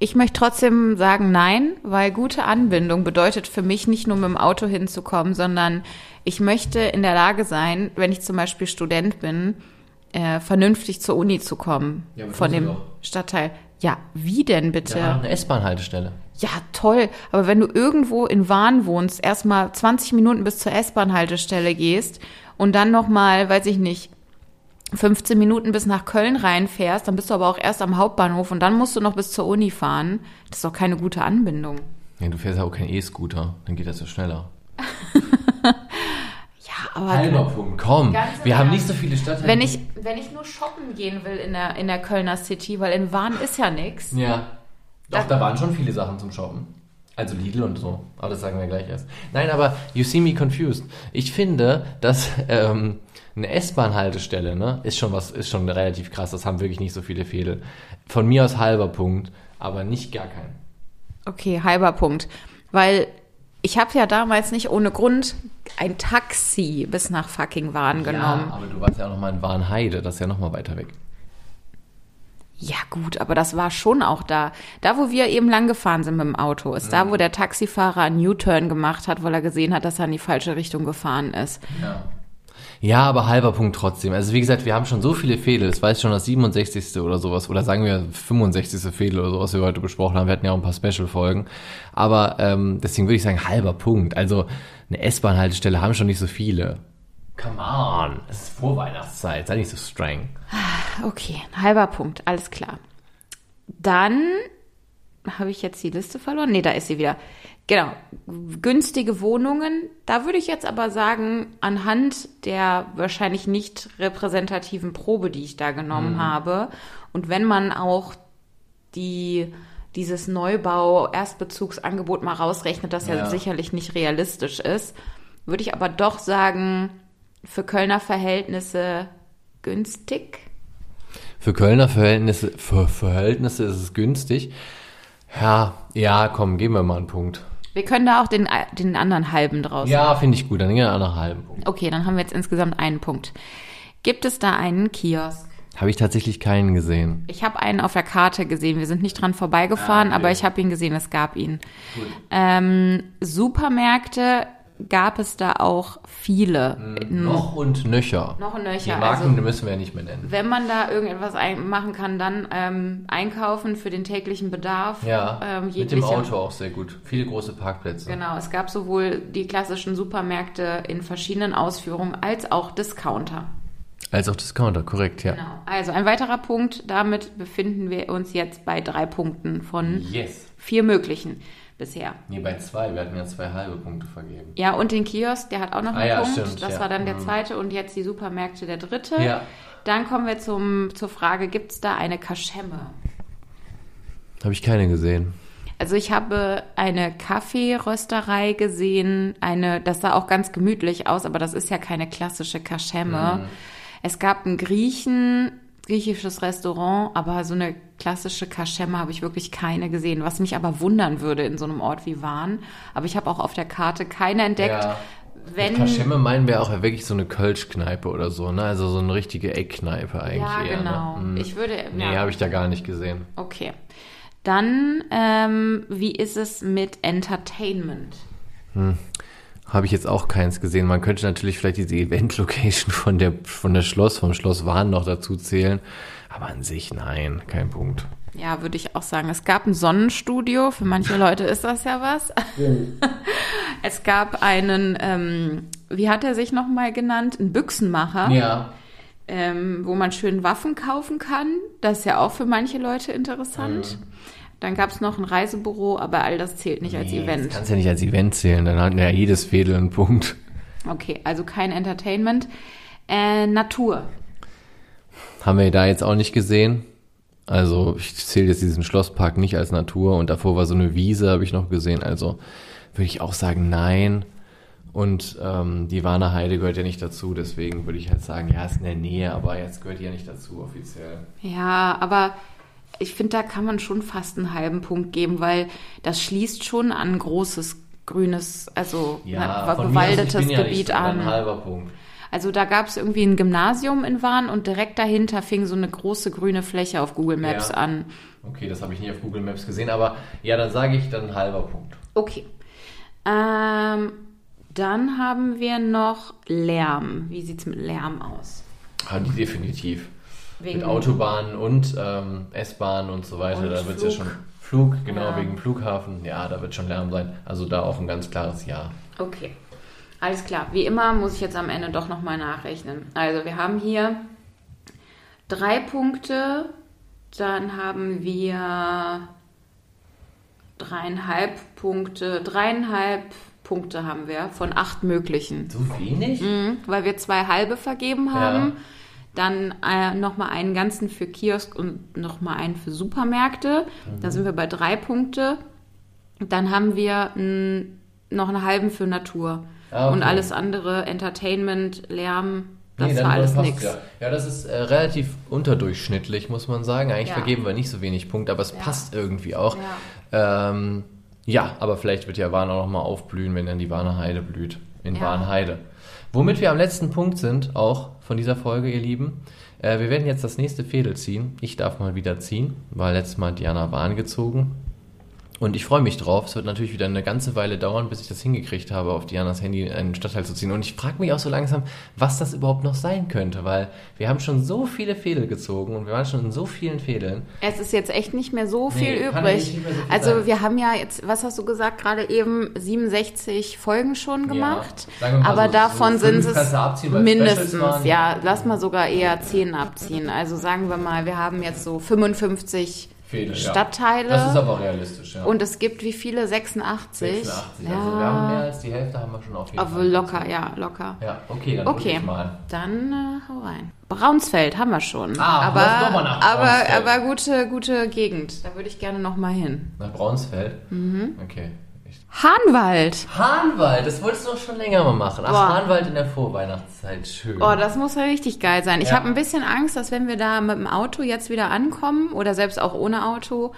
Ich möchte trotzdem sagen nein, weil gute Anbindung bedeutet für mich nicht nur mit dem Auto hinzukommen, sondern ich möchte in der Lage sein, wenn ich zum Beispiel Student bin, äh, vernünftig zur Uni zu kommen Ja, von dem. Stadtteil. Ja, wie denn bitte? Ja, eine S-Bahn-Haltestelle. Ja, toll. Aber wenn du irgendwo in Wahn wohnst, erstmal 20 Minuten bis zur S-Bahn-Haltestelle gehst und dann nochmal, weiß ich nicht, 15 Minuten bis nach Köln reinfährst, dann bist du aber auch erst am Hauptbahnhof und dann musst du noch bis zur Uni fahren. Das ist doch keine gute Anbindung. Ja, du fährst ja auch kein E-Scooter, dann geht das ja schneller. Ja, aber Halber Punkt, komm. Wir haben nicht so viele Stadtteile. wenn ich, wenn ich nur shoppen gehen will in der, in der Kölner City, weil in Wahn ist ja nix. Ja. Doch, da waren schon viele Sachen zum Shoppen. Also Lidl und so. Aber das sagen wir gleich erst. Nein, aber you see me confused. Ich finde, dass ähm, eine S-Bahn-Haltestelle, ne, ist schon was, ist schon relativ krass. Das haben wirklich nicht so viele Fädel. Von mir aus halber Punkt, aber nicht gar keinen. Okay, halber Punkt. Weil ich habe ja damals nicht ohne Grund ein Taxi bis nach fucking Wahn genommen. Ja, aber du warst ja auch noch mal in Warnheide, das ist ja noch mal weiter weg. Ja, gut, aber das war schon auch da. Da, wo wir eben lang gefahren sind mit dem Auto, ist da, wo der Taxifahrer einen U-Turn gemacht hat, weil er gesehen hat, dass er in die falsche Richtung gefahren ist. Ja. Ja, aber halber Punkt trotzdem. Also wie gesagt, wir haben schon so viele Fädel. Es war jetzt schon das 67. oder sowas. Oder sagen wir 65. Fädel oder sowas, was wir heute besprochen haben. Wir hatten ja auch ein paar Special-Folgen. Aber ähm, deswegen würde ich sagen, halber Punkt. Also eine S-Bahn-Haltestelle haben schon nicht so viele. Come on. Es ist Vorweihnachtszeit. Sei nicht so streng. Okay, halber Punkt, alles klar. Dann habe ich jetzt die Liste verloren. Nee, da ist sie wieder. Genau, günstige Wohnungen. Da würde ich jetzt aber sagen, anhand der wahrscheinlich nicht repräsentativen Probe, die ich da genommen habe, und wenn man auch die dieses Neubau-Erstbezugsangebot mal rausrechnet, das ja, Ja. sicherlich nicht realistisch ist, würde ich aber doch sagen, für Kölner Verhältnisse günstig. Für Kölner Verhältnisse, für Verhältnisse ist es günstig. Ja, ja, komm, geben wir mal einen Punkt. Wir können da auch den, den anderen halben draus. Ja, finde ich gut. Dann gehen wir nach halben Punkt. Okay, dann haben wir jetzt insgesamt einen Punkt. Gibt es da einen Kiosk? Habe ich tatsächlich keinen gesehen. Ich habe einen auf der Karte gesehen. Wir sind nicht dran vorbeigefahren, Ah, okay. aber ich habe ihn gesehen, es gab ihn. Ähm, Supermärkte gab es da auch viele. In- Noch und nöcher. Noch und Die nöcher. Marken Also, müssen wir ja nicht mehr nennen. wenn man da irgendetwas machen kann, dann ähm, einkaufen für den täglichen Bedarf. Ja, ähm, mit dem Auto auch sehr gut. Viele große Parkplätze. Genau, es gab sowohl die klassischen Supermärkte in verschiedenen Ausführungen als auch Discounter. Als auch Discounter, korrekt, ja. Genau. Also ein weiterer Punkt, damit befinden wir uns jetzt bei drei Punkten von Yes. vier möglichen bisher. Nee, bei zwei. Wir hatten ja zwei halbe Punkte vergeben. Ja, und den Kiosk, der hat auch noch Ah einen ja, Punkt. stimmt, das ja. war dann der Mhm. zweite und jetzt die Supermärkte der dritte. Ja. Dann kommen wir zum, zur Frage, gibt es da eine Kaschemme? Habe ich keine gesehen. Also ich habe eine Kaffeerösterei gesehen, eine, das sah auch ganz gemütlich aus, aber das ist ja keine klassische Kaschemme. Es gab einen Griechen, griechisches Restaurant, aber so eine klassische Kaschemme habe ich wirklich keine gesehen, was mich aber wundern würde in so einem Ort wie Wahn. Aber ich habe auch auf der Karte keine entdeckt. Ja. Wenn, Mit Kaschemme meinen wir auch wirklich so eine Kölschkneipe oder so, ne? Also so eine richtige Eckkneipe eigentlich ja, eher. genau. Ne? Hm. Ich würde, Nee, ja. habe ich da gar nicht gesehen. Okay. Dann, ähm, wie ist es mit Entertainment? Habe ich jetzt auch keins gesehen. Man könnte natürlich vielleicht diese Event-Location von der, von der Schloss, vom Schloss Wahn noch dazu zählen. Aber an sich nein, kein Punkt. Ja, würde ich auch sagen. Es gab ein Sonnenstudio. Für manche Leute ist das ja was. es gab einen, ähm, wie hat er sich nochmal genannt? Ein Büchsenmacher, Ja. ähm, wo man schön Waffen kaufen kann. Das ist ja auch für manche Leute interessant. Dann gab es noch ein Reisebüro, aber all das zählt nicht als Nee, Event. Das kannst ja nicht als Event zählen. Dann hat ja jedes Fädel einen Punkt. Okay, also kein Entertainment. Äh, Natur. Haben wir da jetzt auch nicht gesehen. Also ich zähle jetzt diesen Schlosspark nicht als Natur und davor war so eine Wiese, habe ich noch gesehen. Also würde ich auch sagen, nein. Und ähm, die Warner Heide gehört ja nicht dazu, deswegen würde ich halt sagen, ja, ist in der Nähe, aber jetzt gehört die ja nicht dazu offiziell. Ja, aber ich finde, da kann man schon fast einen halben Punkt geben, weil das schließt schon an ein großes grünes, also Ja, bewaldetes ja Gebiet dann an. Ein halber Punkt. Also da gab es irgendwie ein Gymnasium in Wahn und direkt dahinter fing so eine große grüne Fläche auf Google Maps Ja. an. Okay, das habe ich nie auf Google Maps gesehen, aber ja, dann sage ich dann halber Punkt. Okay. Ähm, dann haben wir noch Lärm. Wie sieht's mit Lärm aus? Ah, die definitiv. Wegen- Mit Autobahnen und ähm, S-Bahnen und so weiter, Und da wird es ja schon Flug, genau, Ja. wegen Flughafen. Ja, da wird schon Lärm sein. Also da auch ein ganz klares Ja. Okay. Alles klar. Wie immer muss ich jetzt am Ende doch nochmal nachrechnen. Also wir haben hier drei Punkte. Dann haben wir dreieinhalb Punkte. Dreieinhalb Punkte haben wir von acht möglichen. So wenig? Mhm, weil wir zwei halbe vergeben haben. Dann äh, nochmal einen ganzen für Kiosk und nochmal einen für Supermärkte. Mhm. Da sind wir bei drei Punkte. Dann haben wir n, noch einen halben für Natur. Ah, okay. Und alles andere, Entertainment, Lärm, das Nee, war alles nix. Ja. ja, das ist äh, relativ unterdurchschnittlich, muss man sagen. Eigentlich Ja. vergeben wir nicht so wenig Punkte, aber es Ja. passt irgendwie auch. Ja. Ähm, ja, aber vielleicht wird ja Warn auch noch mal aufblühen, wenn dann die Warner Heide blüht. In Ja. Warnheide. Womit wir am letzten Punkt sind, auch von dieser Folge, ihr Lieben. Äh, wir werden jetzt das nächste Fädel ziehen. Ich darf mal wieder ziehen, weil letztes Mal Diana Warn gezogen. Und ich freue mich drauf. Es wird natürlich wieder eine ganze Weile dauern, bis ich das hingekriegt habe, auf Dianas Handy in einen Stadtteil zu ziehen. Und ich frage mich auch so langsam, was das überhaupt noch sein könnte, weil wir haben schon so viele Fädel gezogen und wir waren schon in so vielen Fädeln. Es ist jetzt echt nicht mehr so Nee, viel eigentlich übrig. so viel also sein. wir haben ja jetzt, was hast du gesagt, gerade eben 67 Folgen schon gemacht. mal aber so- davon so sind es abziehen, mindestens, ja, lass mal sogar eher 10 abziehen. Also sagen wir mal, wir haben jetzt so 55 Ja. Stadtteile. Das ist aber realistisch, ja. und es gibt wie viele? 86? 86. Ja, Also wir haben mehr als die Hälfte haben wir schon auf jeden aber Fall. locker, ja, locker. Ja, okay, dann Okay, ich mal. dann äh, hau rein. Braunsfeld haben wir schon. Ah, aber lass noch mal nach aber, Braunsfeld. aber gute, gute Gegend. Da würde ich gerne noch mal hin. Nach Braunsfeld? Mhm. Okay. Hahnwald. Hahnwald, das wolltest du doch schon länger mal machen. Ach, Boah. Hahnwald in der Vorweihnachtszeit, schön. Oh, das muss ja richtig geil sein. Ich Ja. habe ein bisschen Angst, dass wenn wir da mit dem Auto jetzt wieder ankommen oder selbst auch ohne Auto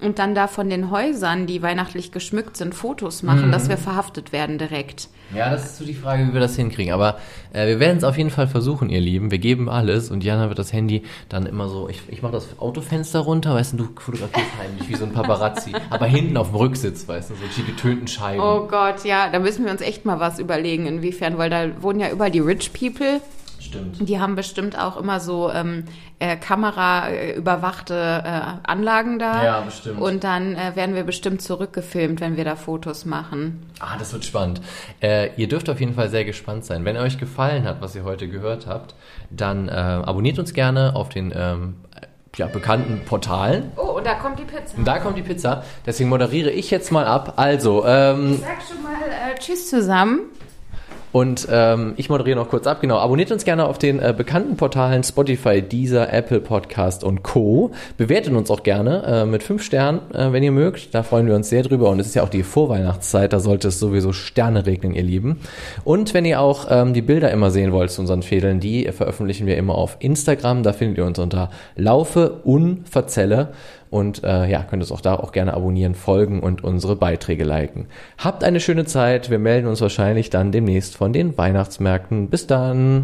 und dann da von den Häusern, die weihnachtlich geschmückt sind, Fotos machen, Mhm. dass wir verhaftet werden direkt. Ja, das ist so die Frage, wie wir das hinkriegen. Aber äh, wir werden es auf jeden Fall versuchen, ihr Lieben. Wir geben alles und Jana wird das Handy dann immer so, ich, ich mache das Autofenster runter, weißt du, du fotografierst heimlich wie so ein Paparazzi. aber hinten auf dem Rücksitz, weißt du, so die getönten Scheiben. Oh Gott, ja, da müssen wir uns echt mal was überlegen, inwiefern, weil da wohnen ja überall die Rich People. Stimmt. Die haben bestimmt auch immer so ähm, äh, kameraüberwachte äh, Anlagen da. Ja, bestimmt. Und dann äh, werden wir bestimmt zurückgefilmt, wenn wir da Fotos machen. Ah, das wird spannend. Äh, ihr dürft auf jeden Fall sehr gespannt sein. Wenn euch gefallen hat, was ihr heute gehört habt, dann äh, abonniert uns gerne auf den ähm, ja, bekannten Portalen. Oh, und da kommt die Pizza. Und da kommt die Pizza. Deswegen moderiere ich jetzt mal ab. Also, ähm, Sag schon mal äh, Tschüss zusammen. Und ähm, ich moderiere noch kurz ab. Genau, abonniert uns gerne auf den äh, bekannten Portalen Spotify, Deezer, Apple Podcast und Co. Bewertet uns auch gerne äh, mit fünf Sternen, äh, wenn ihr mögt. Da freuen wir uns sehr drüber. Und es ist ja auch die Vorweihnachtszeit, da sollte es sowieso Sterne regnen, ihr Lieben. Und wenn ihr auch ähm, die Bilder immer sehen wollt zu unseren Fädeln, die veröffentlichen wir immer auf Instagram. Da findet ihr uns unter Laufe Unverzelle. Und äh, ja, könnt es auch da auch gerne abonnieren, folgen und unsere Beiträge liken. Habt eine schöne Zeit. Wir melden uns wahrscheinlich dann demnächst von den Weihnachtsmärkten. Bis dann.